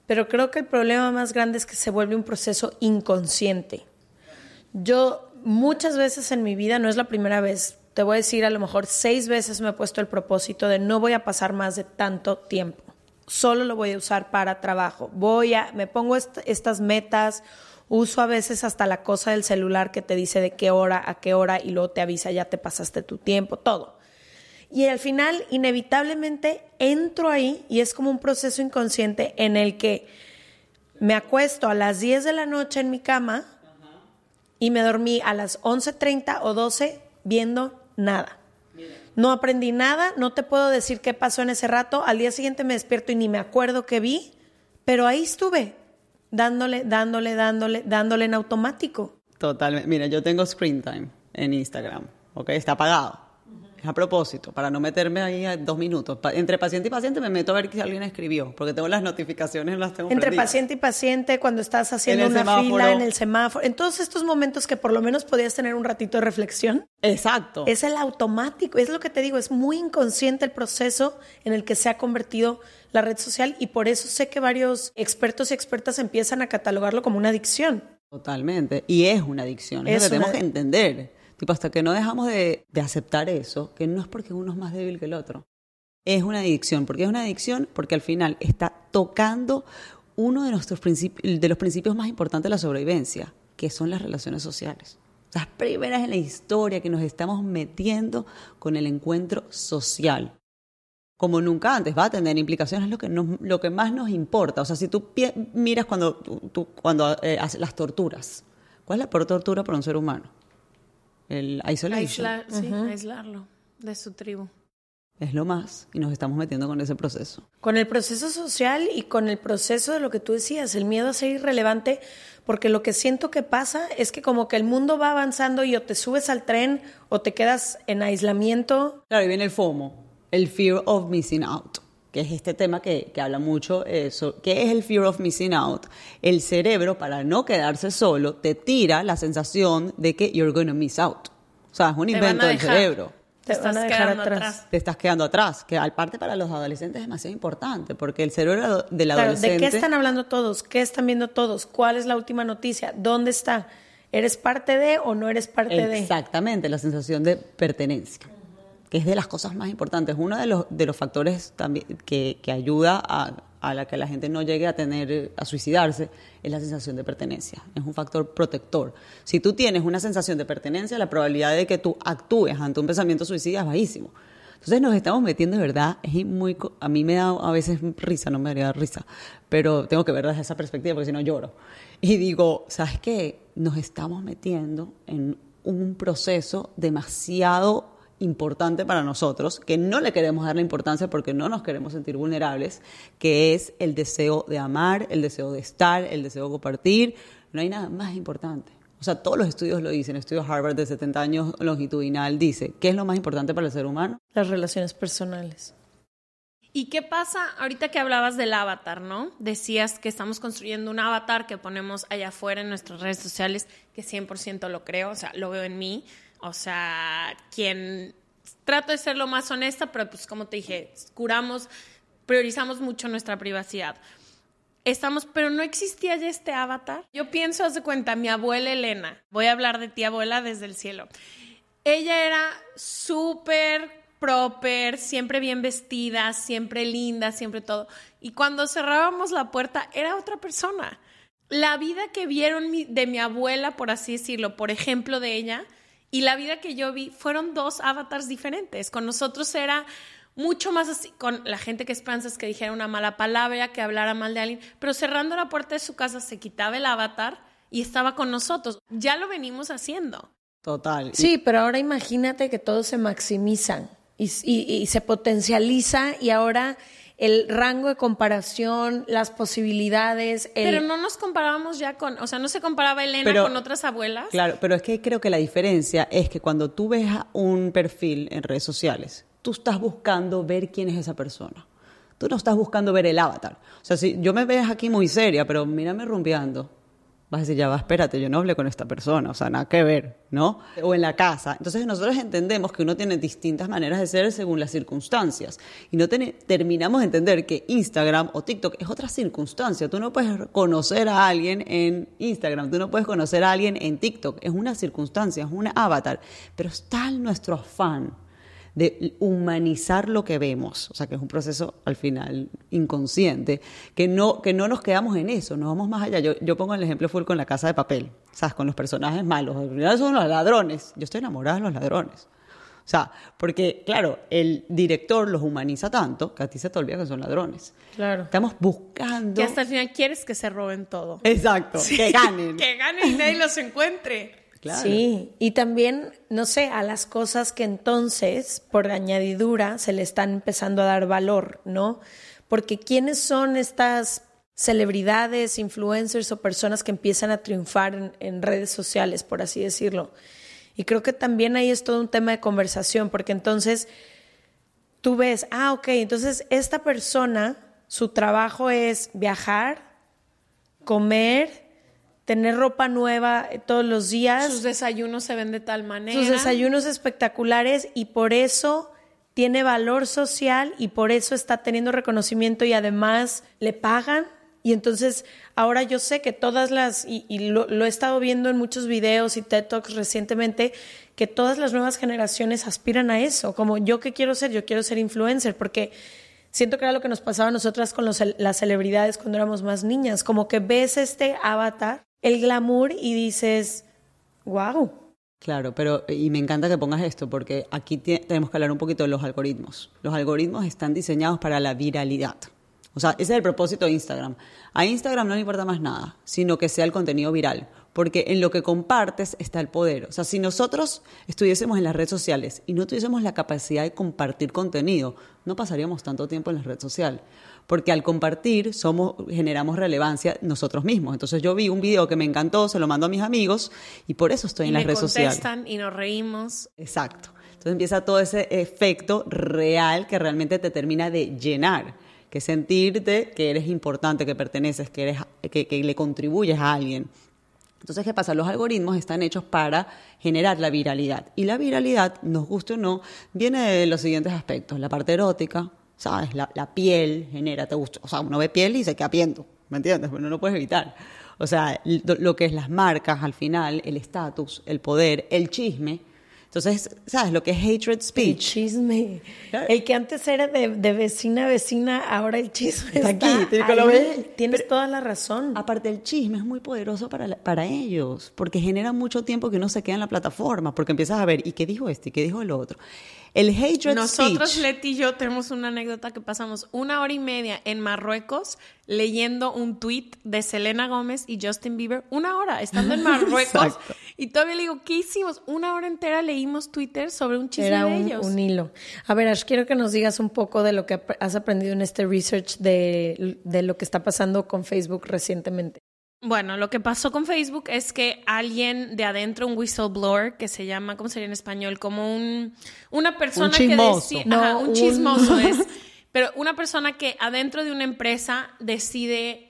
pero creo que el problema más grande es que se vuelve un proceso inconsciente. Yo muchas veces en mi vida, no es la primera vez, te voy a decir, a lo mejor seis veces me he puesto el propósito de no voy a pasar más de tanto tiempo. Solo lo voy a usar para trabajo. Voy a, me pongo estas metas Uso a veces hasta la cosa del celular que te dice de qué hora a qué hora y luego te avisa ya te pasaste tu tiempo, todo. Y al final, inevitablemente, entro ahí y es como un proceso inconsciente en el que me acuesto a las 10 de la noche en mi cama y me dormí a las 11.30 o 12 viendo nada. No aprendí nada, no te puedo decir qué pasó en ese rato. Al día siguiente me despierto y ni me acuerdo qué vi, pero ahí estuve dándole, dándole, dándole, dándole en automático. Totalmente. Mira, yo tengo screen time en Instagram, ¿ok? Está apagado. Es a propósito, para no meterme ahí a dos minutos. entre paciente y paciente me meto a ver si alguien escribió, porque tengo las notificaciones, las tengo Entre paciente y paciente, cuando estás haciendo una fila, en el semáforo, en todos estos momentos que por lo menos podías tener un ratito de reflexión. Exacto. Es el automático, es lo que te digo, es muy inconsciente el proceso en el que se ha convertido la red social y por eso sé que varios expertos y expertas empiezan a catalogarlo como una adicción. Totalmente, y es una adicción, es, lo que tenemos que entender. Tipo, hasta que no dejamos de, aceptar eso, que no es porque uno es más débil que el otro. Es una adicción. ¿Por qué es una adicción? Porque al final está tocando uno de, nuestros de los principios más importantes de la sobrevivencia, que son las relaciones sociales. Las primeras en la historia que nos estamos metiendo con el encuentro social como nunca antes, va a tener implicaciones, lo que, lo que más nos importa. O sea, si tú miras cuando, tú, cuando eh, las torturas, ¿cuál es la peor tortura para un ser humano? El isolation. sí, aislarlo de su tribu. Es lo más, y nos estamos metiendo con ese proceso. Con el proceso social y con el proceso de lo que tú decías, el miedo a ser irrelevante, porque lo que siento que pasa es que como que el mundo va avanzando y o te subes al tren o te quedas en aislamiento. Claro, y viene el FOMO el fear of missing out, que es este tema que, que habla mucho eso. ¿Qué es el fear of missing out? El cerebro, para no quedarse solo, te tira la sensación de que you're going to miss out. O sea, es un invento del cerebro. Te, estás quedando atrás. Te estás quedando atrás, que al parte para los adolescentes es demasiado importante, porque el cerebro del adolescente... ¿De qué están hablando todos? ¿Qué están viendo todos? ¿Cuál es la última noticia? ¿Dónde está? ¿Eres parte de o no eres parte de? Exactamente, la sensación de pertenencia que es de las cosas más importantes. Uno de los, de los factores también que, que ayuda a, a, que la gente no llegue a tener, a suicidarse, es la sensación de pertenencia. Es un factor protector. Si tú tienes una sensación de pertenencia, la probabilidad de que tú actúes ante un pensamiento suicida es bajísimo. Entonces nos estamos metiendo de verdad, es muy, a mí me da a veces risa, no me daría risa, pero tengo que ver desde esa perspectiva porque si no lloro. Y digo, ¿sabes qué? Nos estamos metiendo en un proceso demasiado importante para nosotros, que no le queremos dar la importancia porque no nos queremos sentir vulnerables, que es el deseo de amar, el deseo de estar, el deseo de compartir. No hay nada más importante. O sea, todos los estudios lo dicen. El estudio Harvard de 70 años longitudinal dice, ¿qué es lo más importante para el ser humano? Las relaciones personales. ¿Y qué pasa ahorita que hablabas del avatar, no? Decías que estamos construyendo un avatar que ponemos allá afuera en nuestras redes sociales, que 100% lo creo, o sea, lo veo en mí. O sea, quien trato de ser lo más honesta, pero pues como te dije, curamos, priorizamos mucho nuestra privacidad. Estamos, pero no existía ya este avatar. Yo pienso, haz de cuenta, mi abuela Elena, voy a hablar de ti, abuela, desde el cielo. Ella era súper proper, siempre bien vestida, siempre linda, siempre todo. Y cuando cerrábamos la puerta, era otra persona. la vida que vieron de mi abuela, por así decirlo, por ejemplo de ella, y la vida que yo vi fueron dos avatars diferentes. Con nosotros era mucho más así, con la gente que esperanzas que dijera una mala palabra, que hablara mal de alguien, pero cerrando la puerta de su casa se quitaba el avatar y estaba con nosotros. Ya lo venimos haciendo. Total. Sí, pero ahora imagínate que todos se maximizan y, y- y se potencializa y ahora el rango de comparación, las posibilidades, el... Pero no nos comparábamos ya con, o sea, no se comparaba Elena Pero- con otras abuelas. Claro, pero es que creo que la diferencia es que cuando tú ves a un perfil en redes sociales, tú estás buscando ver quién es esa persona. Tú no estás buscando ver el avatar. O sea, si yo me ves aquí muy seria, pero mírame rumbeando, vas a decir, ya va, espérate, yo no hablé con esta persona, o sea, nada que ver, ¿no? O en la casa. Entonces nosotros entendemos que uno tiene distintas maneras de ser según las circunstancias. Y no terminamos de entender que Instagram o TikTok es otra circunstancia. Tú no puedes conocer a alguien en Instagram, tú no puedes conocer a alguien en TikTok. Es una circunstancia, es un avatar. Pero está nuestro afán de humanizar lo que vemos, o sea que es un proceso al final inconsciente, que no, que no nos quedamos en eso, nos vamos más allá. Yo, yo pongo el ejemplo full con la casa de papel, ¿sabes? Con los personajes malos, al final son los ladrones, yo estoy enamorada de los ladrones. O sea, porque claro, el director los humaniza tanto que a ti se te olvida que son ladrones. Claro. Estamos buscando... Que hasta el final quieres que se roben todo. Exacto, que ganen. (laughs) que ganen y nadie los encuentre. Sí, y también, no sé, a las cosas que entonces, por añadidura, se le están empezando a dar valor, ¿no? Porque ¿quiénes son estas celebridades, influencers o personas que empiezan a triunfar en, en redes sociales, por así decirlo? Y creo que también ahí es todo un tema de conversación, porque entonces tú ves, ah, ok, entonces esta persona, su trabajo es viajar, comer, tener ropa nueva eh, todos los días, Sus desayunos se ven de tal manera. sus desayunos espectaculares y por eso tiene valor social y por eso está teniendo reconocimiento y además le pagan. Y entonces ahora yo sé que todas las, y, y lo, lo he estado viendo en muchos videos y TED Talks recientemente, que todas las nuevas generaciones aspiran a eso, como yo que quiero ser, yo quiero ser influencer, porque siento que era lo que nos pasaba a nosotras con los- las celebridades cuando éramos más niñas, como que ves este avatar, el glamour y dices, wow. Claro, pero y me encanta que pongas esto porque aquí tenemos que hablar un poquito de los algoritmos. Los algoritmos están diseñados para la viralidad. O sea, ese es el propósito de Instagram. A Instagram no le importa más nada, sino que sea el contenido viral, porque en lo que compartes está el poder. O sea, si nosotros estuviésemos en las redes sociales y no tuviésemos la capacidad de compartir contenido, no pasaríamos tanto tiempo en la red social. Porque al compartir somos, generamos relevancia nosotros mismos. Entonces yo vi un video que me encantó, se lo mando a mis amigos y por eso estoy y en las redes sociales. contestan y nos reímos. Exacto. Entonces empieza todo ese efecto real que realmente te termina de llenar, que sentirte que eres importante, que perteneces, que, eres, que, que le contribuyes a alguien. Entonces, ¿qué pasa? Los algoritmos están hechos para generar la viralidad. Y la viralidad, nos guste o no, viene de los siguientes aspectos. La parte erótica, ¿sabes? La, la piel genera, te gusta. O sea, uno ve piel y se queda piento, ¿me entiendes? Pero no lo puedes evitar. O sea, lo, que es las marcas al final, el estatus, el poder, el chisme. Entonces, ¿sabes? Lo que es hatred El speech. chisme. Claro. El que antes era de, de vecina a vecina, ahora el chisme Está está, aquí, ahí. lo ves. Tienes Pero- toda la razón. Aparte, el chisme es muy poderoso para, la- para ellos, porque genera mucho tiempo que uno se queda en la plataforma, porque empiezas a ver, ¿y qué dijo este? ¿Y qué dijo el otro? El hatred Nosotros, speech. Leti y yo, tenemos una anécdota que pasamos una hora y media en Marruecos leyendo un tweet de Selena Gómez y Justin Bieber. Una hora, estando en (laughs) Marruecos. Y todavía le digo, ¿qué hicimos? Una hora entera leímos Twitter sobre un chisme Era de un, ellos. un hilo. A ver, Ash, quiero que nos digas un poco de lo que has aprendido en este research de, de lo que está pasando con Facebook recientemente. Bueno, lo que pasó con Facebook es que alguien de adentro, un whistleblower, que se llama, ¿cómo sería en español? Como un, una persona chismoso. que decide, No, Ajá, un un- chismoso es, (laughs) pero una persona que adentro de una empresa decide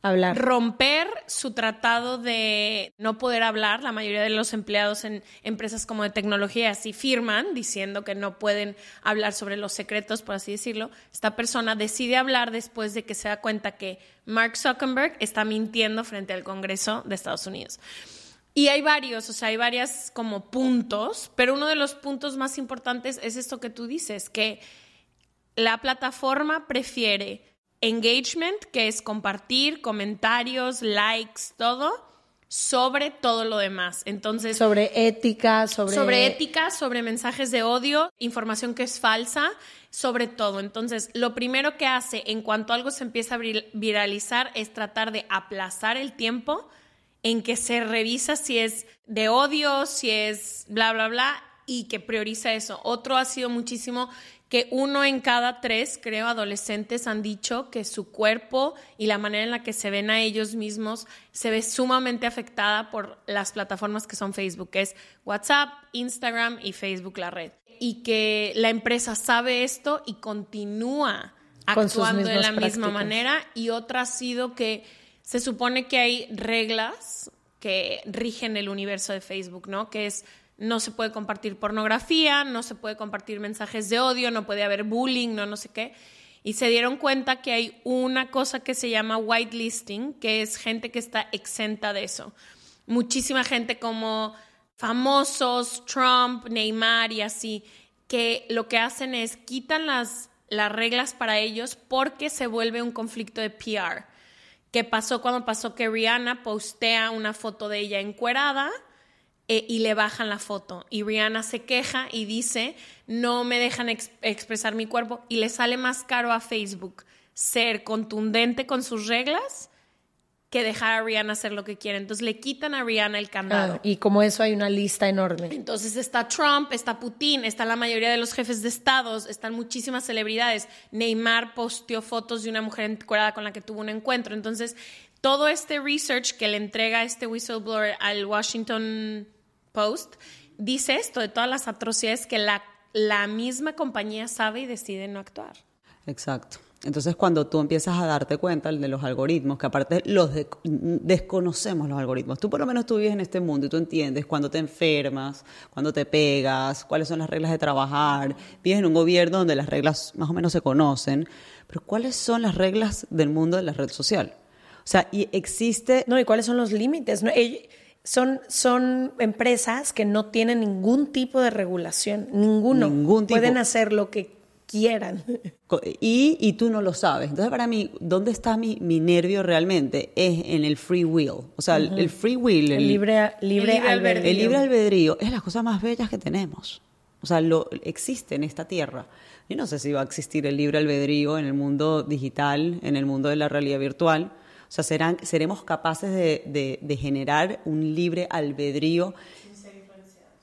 Hablar. romper su tratado de no poder hablar. La mayoría de los empleados en empresas como de tecnología así firman diciendo que no pueden hablar sobre los secretos, por así decirlo. Esta persona decide hablar después de que se da cuenta que Mark Zuckerberg está mintiendo frente al Congreso de Estados Unidos. Y hay varios, o sea, hay varias como puntos, pero uno de los puntos más importantes es esto que tú dices, que la plataforma prefiere engagement, que es compartir, comentarios, likes, todo, sobre todo lo demás. Entonces, sobre ética, sobre... sobre ética, sobre mensajes de odio, información que es falsa, sobre todo. Entonces, lo primero que hace en cuanto algo se empieza a viralizar es tratar de aplazar el tiempo en que se revisa si es de odio, si es bla, bla, bla, y que prioriza eso. Otro ha sido muchísimo que uno en cada tres, creo, adolescentes han dicho que su cuerpo y la manera en la que se ven a ellos mismos se ve sumamente afectada por las plataformas que son Facebook, que es WhatsApp, Instagram y Facebook, la red. Y que la empresa sabe esto y continúa actuando de la misma manera. Y otra ha sido que se supone que hay reglas que rigen el universo de Facebook, ¿no? Que es no se puede compartir pornografía, no se puede compartir mensajes de odio, no puede haber bullying, no no sé qué. Y se dieron cuenta que hay una cosa que se llama whitelisting, que es gente que está exenta de eso. Muchísima gente como famosos, Trump, Neymar y así, que lo que hacen es quitan las, las reglas para ellos porque se vuelve un conflicto de PR. ¿Qué pasó cuando pasó que Rihanna postea una foto de ella encuerada? Eh, y le bajan la foto. Y Rihanna se queja y dice, no me dejan expresar mi cuerpo y le sale más caro a Facebook ser contundente con sus reglas que dejar a Rihanna hacer lo que quiere. Entonces le quitan a Rihanna el candado. Ah, y como eso hay una lista enorme. Entonces está Trump, está Putin, está la mayoría de los jefes de estados, están muchísimas celebridades. Neymar posteó fotos de una mujer encuadrada con la que tuvo un encuentro. Entonces, todo este research que le entrega este whistleblower al Washington Post, dice esto de todas las atrocidades que la, la misma compañía sabe y decide no actuar. Exacto. Entonces, cuando tú empiezas a darte cuenta de los algoritmos, que aparte los desconocemos los algoritmos, tú por lo menos tú vives en este mundo y tú entiendes cuando te enfermas, cuando te pegas, cuáles son las reglas de trabajar, vives en un gobierno donde las reglas más o menos se conocen, pero ¿cuáles son las reglas del mundo de la red social? O sea, y existe... No, ¿y cuáles son los límites? No, son, son empresas que no tienen ningún tipo de regulación, ninguno. Ningún tipo. Pueden hacer lo que quieran. Y, y, tú no lo sabes. Entonces, para mí, ¿dónde está mi, mi nervio realmente? Es en el free will. O sea, el, free will. El, libre, libre, albedrío. El libre albedrío es las cosas más bellas que tenemos. O sea, lo, existe en esta tierra. Yo no sé si va a existir el libre albedrío en el mundo digital, en el mundo de la realidad virtual o sea, serán, seremos capaces de, generar un libre albedrío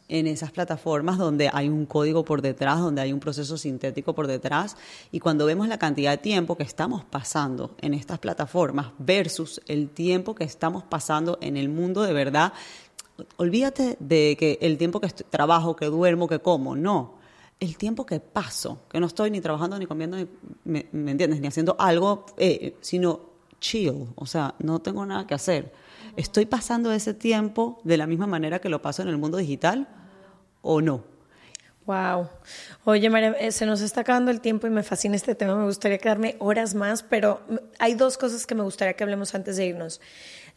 en esas plataformas donde hay un código por detrás, donde hay un proceso sintético por detrás. Y cuando vemos la cantidad de tiempo que estamos pasando en estas plataformas versus el tiempo que estamos pasando en el mundo de verdad, olvídate de que el tiempo que trabajo, que duermo, que como, no. El tiempo que paso, que no estoy ni trabajando, ni comiendo, ni, me, entiendes? Ni haciendo algo, eh, sino chill, o sea, no tengo nada que hacer. ¿Estoy pasando ese tiempo de la misma manera que lo paso en el mundo digital o no? Wow. Oye, María, eh, se nos está acabando el tiempo y me fascina este tema. Me gustaría quedarme horas más, pero hay dos cosas que me gustaría que hablemos antes de irnos.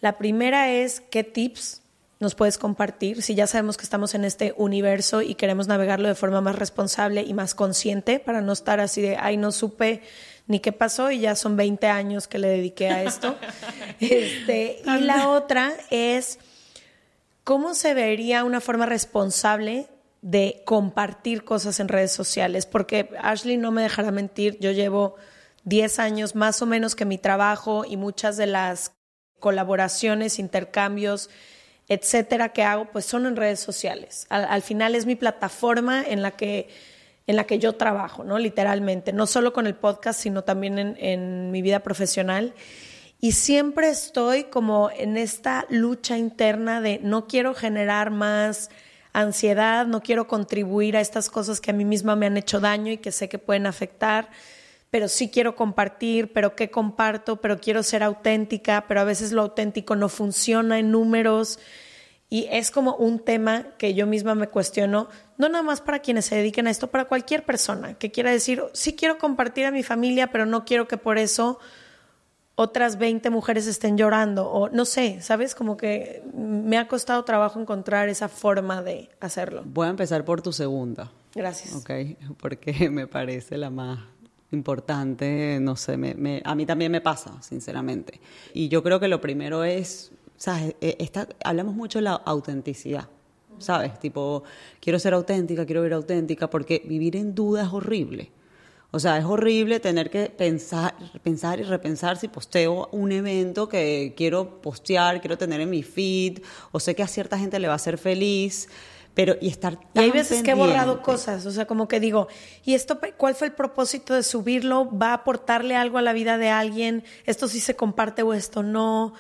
La primera es qué tips nos puedes compartir si ya sabemos que estamos en este universo y queremos navegarlo de forma más responsable y más consciente para no estar así de, ay, no supe ni qué pasó y ya son 20 años que le dediqué a esto. (laughs) este, y la otra es cómo se vería una forma responsable de compartir cosas en redes sociales, porque Ashley no me dejará mentir, yo llevo 10 años más o menos que mi trabajo y muchas de las colaboraciones, intercambios, etcétera, que hago, pues son en redes sociales. al final es mi plataforma en la que en la que yo trabajo, ¿no? Literalmente, no solo con el podcast, sino también en, mi vida profesional. Y siempre estoy como en esta lucha interna de no quiero generar más ansiedad, no quiero contribuir a estas cosas que a mí misma me han hecho daño y que sé que pueden afectar, pero sí quiero compartir, pero qué comparto, pero quiero ser auténtica, pero a veces lo auténtico no funciona en números. Y es como un tema que yo misma me cuestiono, no nada más para quienes se dediquen a esto, para cualquier persona que quiera decir, sí quiero compartir a mi familia, pero no quiero que por eso otras 20 mujeres estén llorando, o no sé, ¿sabes? Como que me ha costado trabajo encontrar esa forma de hacerlo. Voy a empezar por tu segunda. Gracias. Ok, (laughs) porque (laughs) me parece la más importante, no sé, me, a mí también me pasa, sinceramente. Y yo creo que lo primero es, ¿sabes? E, esta, hablamos mucho de la autenticidad, ¿sabes? Tipo, quiero ser auténtica, quiero ver auténtica, porque vivir en duda es horrible. O sea, es horrible tener que pensar, pensar y repensar si posteo un evento que quiero postear, quiero tener en mi feed, o sé que a cierta gente le va a hacer feliz, pero y estar tan Y hay veces que he borrado cosas, o sea, como que digo, ¿y esto cuál fue el propósito de subirlo? ¿Va a aportarle algo a la vida de alguien? ¿Esto sí se comparte o esto no?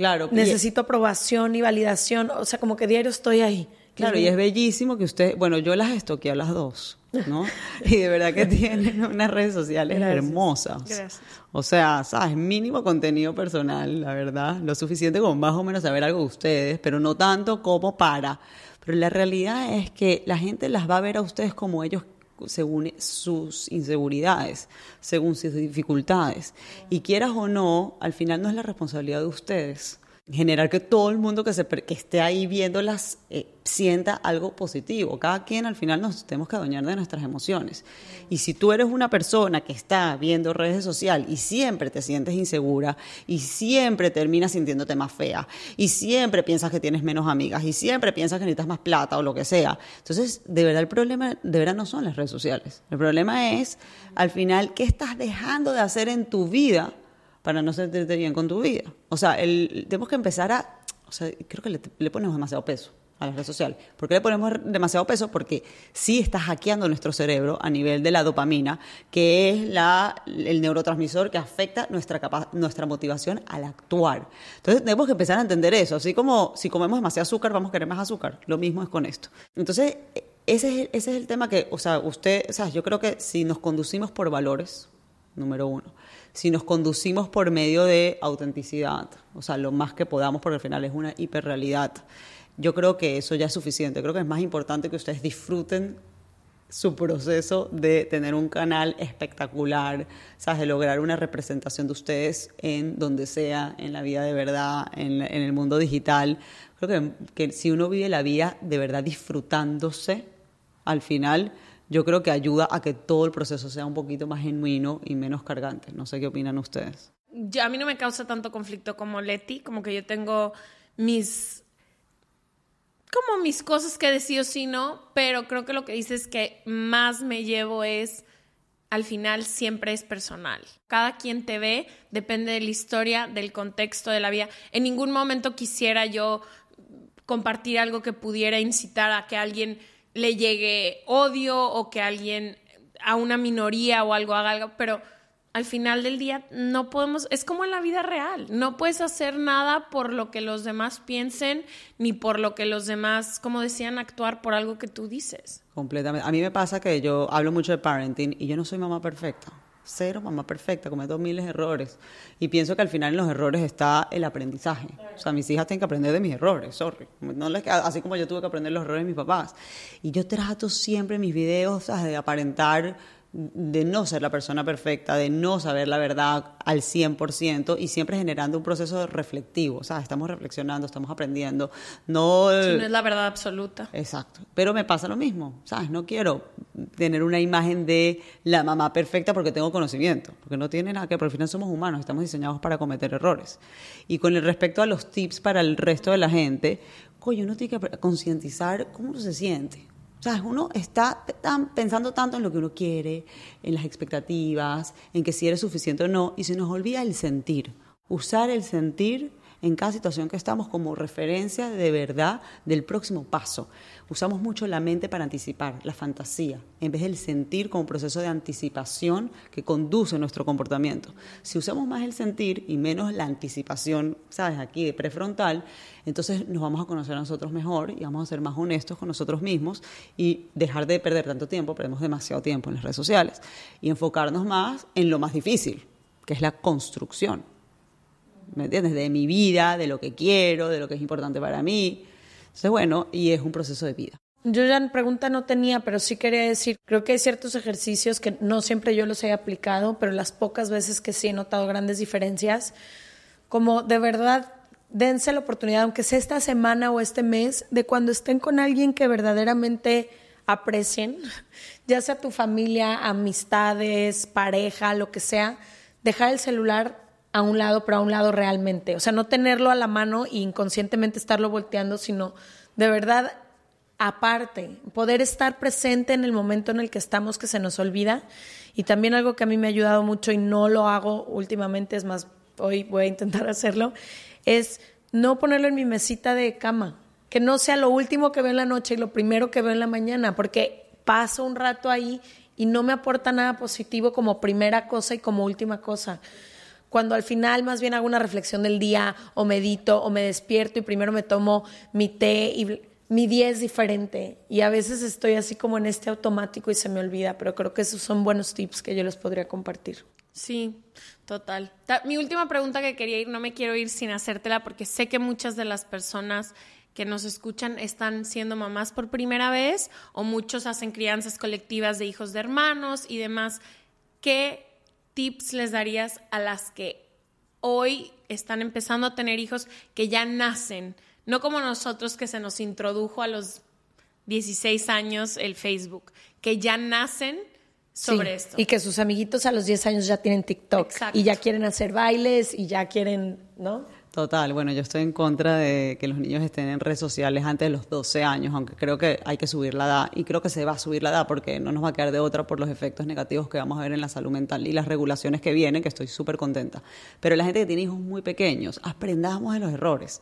Claro. Necesito aprobación y validación, o sea, como que diario estoy ahí. Claro, y es bellísimo que usted, bueno, yo las estoqueo a las dos, ¿no? (laughs) y de verdad que tienen unas redes sociales hermosas. Gracias. O sea, sabes, mínimo contenido personal, la verdad, lo suficiente como más o menos saber algo de ustedes, pero no tanto como para. Pero la realidad es que la gente las va a ver a ustedes como ellos según sus inseguridades, según sus dificultades. Y quieras o no, al final no es la responsabilidad de ustedes generar que todo el mundo que, se, que esté ahí viéndolas eh, sienta algo positivo. Cada quien al final nos tenemos que adueñar de nuestras emociones. Y si tú eres una persona que está viendo redes sociales y siempre te sientes insegura y siempre terminas sintiéndote más fea y siempre piensas que tienes menos amigas y siempre piensas que necesitas más plata o lo que sea, entonces de verdad el problema de verdad no son las redes sociales. El problema es al final qué estás dejando de hacer en tu vida para no sentirte bien con tu vida. O sea, tenemos que empezar a... O sea, creo que le, ponemos demasiado peso a las redes sociales. ¿Por qué le ponemos demasiado peso? Porque sí está hackeando nuestro cerebro a nivel de la dopamina, que es la, el neurotransmisor que afecta nuestra, nuestra motivación al actuar. Entonces tenemos que empezar a entender eso. Así como si comemos demasiado azúcar, vamos a querer más azúcar. Lo mismo es con esto. Entonces, ese es, ese es el tema que, o sea, usted, o sea, yo creo que si nos conducimos por valores, número uno, si nos conducimos por medio de autenticidad, o sea, lo más que podamos, porque al final es una hiperrealidad. Yo creo que eso ya es suficiente. Creo que es más importante que ustedes disfruten su proceso de tener un canal espectacular, ¿sabes? de lograr una representación de ustedes en donde sea, en la vida de verdad, en, el mundo digital. Creo que, que si uno vive la vida de verdad disfrutándose, al final yo creo que ayuda a que todo el proceso sea un poquito más genuino y menos cargante. No sé qué opinan ustedes. a mí no me causa tanto conflicto como Leti, como que yo tengo mis como mis cosas que decido sí no, pero creo que lo que dices que más me llevo es al final siempre es personal. Cada quien te ve depende de la historia, del contexto de la vida. En ningún momento quisiera yo compartir algo que pudiera incitar a que alguien le llegue odio o que alguien a una minoría o algo haga algo, pero al final del día no podemos, es como en la vida real, no puedes hacer nada por lo que los demás piensen, ni por lo que los demás, como decían, actuar por algo que tú dices. Completamente. A mí me pasa que yo hablo mucho de parenting y yo no soy mamá perfecta cero mamá perfecta, cometo miles de errores. Y pienso que al final en los errores está el aprendizaje. O sea, mis hijas tienen que aprender de mis errores, sorry. No les, así como yo tuve que aprender los errores de mis papás. Y yo trato siempre mis videos de aparentar de no ser la persona perfecta, de no saber la verdad al 100% y siempre generando un proceso reflectivo, o sea, estamos reflexionando, estamos aprendiendo, no... no es la verdad absoluta. Exacto, pero me pasa lo mismo, ¿sabes? No quiero tener una imagen de la mamá perfecta porque tengo conocimiento, porque no tiene nada que, por al final somos humanos, estamos diseñados para cometer errores. Y con el respecto a los tips para el resto de la gente, coño, uno tiene que concientizar cómo se siente. O sea, uno está pensando tanto en lo que uno quiere, en las expectativas, en que si eres suficiente o no, y se nos olvida el sentir. Usar el sentir en cada situación que estamos como referencia de verdad del próximo paso. Usamos mucho la mente para anticipar, la fantasía, en vez del sentir como proceso de anticipación que conduce nuestro comportamiento. Si usamos más el sentir y menos la anticipación, ¿sabes? Aquí de prefrontal, entonces nos vamos a conocer a nosotros mejor y vamos a ser más honestos con nosotros mismos y dejar de perder tanto tiempo, perdemos demasiado tiempo en las redes sociales, y enfocarnos más en lo más difícil, que es la construcción. ¿Me entiendes? De mi vida, de lo que quiero, de lo que es importante para mí. Entonces, bueno, y es un proceso de vida. Yo ya pregunta no tenía, pero sí quería decir, creo que hay ciertos ejercicios que no siempre yo los he aplicado, pero las pocas veces que sí he notado grandes diferencias, como de verdad dense la oportunidad, aunque sea esta semana o este mes, de cuando estén con alguien que verdaderamente aprecien, (laughs) ya sea tu familia, amistades, pareja, lo que sea, dejar el celular a un lado, pero a un lado realmente. O sea, no tenerlo a la mano e inconscientemente estarlo volteando, sino de verdad aparte, poder estar presente en el momento en el que estamos que se nos olvida. Y también algo que a mí me ha ayudado mucho y no lo hago últimamente, es más, hoy voy a intentar (laughs) hacerlo, es no ponerlo en mi mesita de cama, que no sea lo último que veo en la noche y lo primero que veo en la mañana, porque paso un rato ahí y no me aporta nada positivo como primera cosa y como última cosa. Cuando al final más bien hago una reflexión del día o medito o me despierto y primero me tomo mi té y mi día es diferente y a veces estoy así como en este automático y se me olvida, pero creo que esos son buenos tips que yo les podría compartir. Sí, total. Mi última pregunta que quería ir, no me quiero ir sin hacértela porque sé que muchas de las personas que nos escuchan están siendo mamás por primera vez o muchos hacen crianzas colectivas de hijos de hermanos y demás. ¿Qué tips les darías a las que hoy están empezando a tener hijos que ya nacen? No como nosotros que se nos introdujo a los 16 años el Facebook, que ya nacen sobre esto. Y que sus amiguitos a los 10 años ya tienen TikTok y ya quieren hacer bailes y ya quieren, ¿no? Total, bueno, yo estoy en contra de que los niños estén en redes sociales antes de los 12 años, aunque creo que hay que subir la edad y creo que se va a subir la edad porque no nos va a quedar de otra por los efectos negativos que vamos a ver en la salud mental y las regulaciones que vienen, que estoy súper contenta. Pero la gente que tiene hijos muy pequeños, aprendamos de los errores.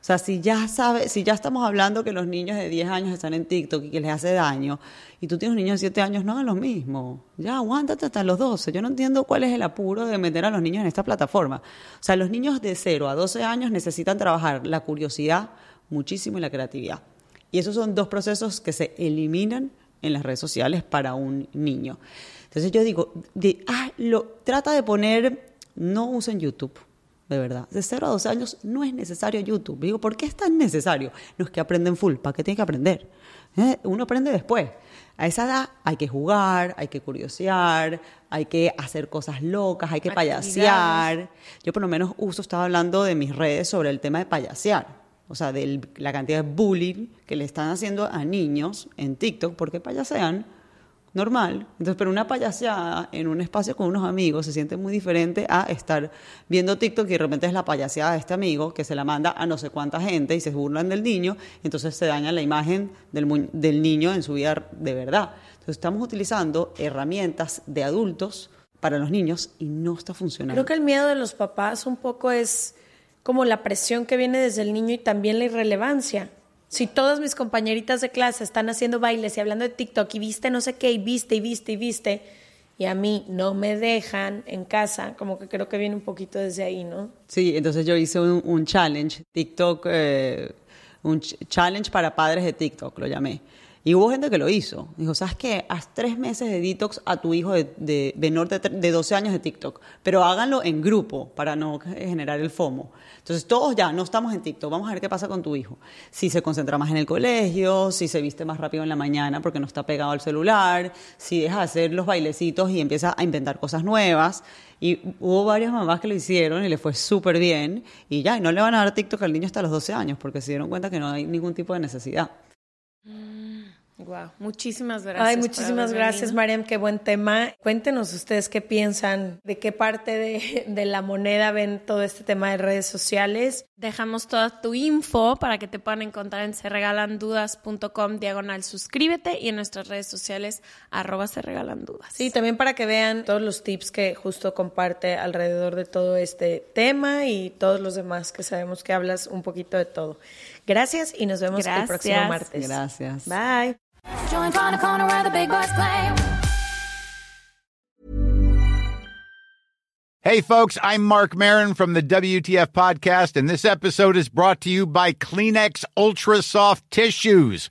O sea, si ya sabe, si ya estamos hablando que los niños de 10 años están en TikTok y que les hace daño, y tú tienes un niño de 7 años, no hagan lo mismo. Ya, aguántate hasta los 12. Yo no entiendo cuál es el apuro de meter a los niños en esta plataforma. O sea, los niños de 0 a 12 años necesitan trabajar la curiosidad muchísimo y la creatividad. Y esos son dos procesos que se eliminan en las redes sociales para un niño. Entonces yo digo, de, ah, lo, trata de poner, no usen YouTube de verdad. De 0 a 12 años no es necesario YouTube. Digo, ¿por qué es tan necesario? No es que aprenden full, ¿para qué tiene que aprender? ¿Eh? Uno aprende después. A esa edad hay que jugar, hay que curiosear, hay que hacer cosas locas, hay que payasear. Yo por lo menos uso, estaba hablando de mis redes sobre el tema de payasear. O sea, de la cantidad de bullying que le están haciendo a niños en TikTok porque payasean normal. Entonces, pero una payaseada en un espacio con unos amigos se siente muy diferente a estar viendo TikTok y de repente es la payaseada de este amigo que se la manda a no sé cuánta gente y se burlan del niño, entonces se daña la imagen del, del niño en su vida de verdad. Entonces, estamos utilizando herramientas de adultos para los niños y no está funcionando. Creo que el miedo de los papás un poco es como la presión que viene desde el niño y también la irrelevancia. Si todas mis compañeritas de clase están haciendo bailes y hablando de TikTok y viste no sé qué y viste y viste y viste y a mí no me dejan en casa, como que creo que viene un poquito desde ahí, ¿no? Sí, entonces yo hice un, challenge, TikTok, eh, un challenge para padres de TikTok, lo llamé. Y hubo gente que lo hizo. Dijo, ¿sabes qué? Haz tres meses de detox a tu hijo de, de menor de, de 12 años de TikTok, pero háganlo en grupo para no generar el FOMO. Entonces, todos ya no estamos en TikTok, vamos a ver qué pasa con tu hijo. Si se concentra más en el colegio, si se viste más rápido en la mañana porque no está pegado al celular, si deja de hacer los bailecitos y empieza a inventar cosas nuevas. Y hubo varias mamás que lo hicieron y le fue súper bien. Y ya, y no le van a dar TikTok al niño hasta los 12 años porque se dieron cuenta que no hay ningún tipo de necesidad. Wow, muchísimas gracias. Ay, muchísimas gracias, Mariam, qué buen tema. Cuéntenos ustedes qué piensan, de qué parte de, (laughs) de, la moneda ven todo este tema de redes sociales. Dejamos toda tu info para que te puedan encontrar en serregalandudas.com diagonal suscríbete y en nuestras redes sociales arroba serregalandudas. Sí, también para que vean todos los tips que justo comparte alrededor de todo este tema y todos los demás que sabemos que hablas un poquito de todo. Gracias y nos vemos el próximo martes. Gracias. Bye. Hey, folks, I'm Mark Marin from the WTF Podcast, and this episode is brought to you by Kleenex Ultra Soft Tissues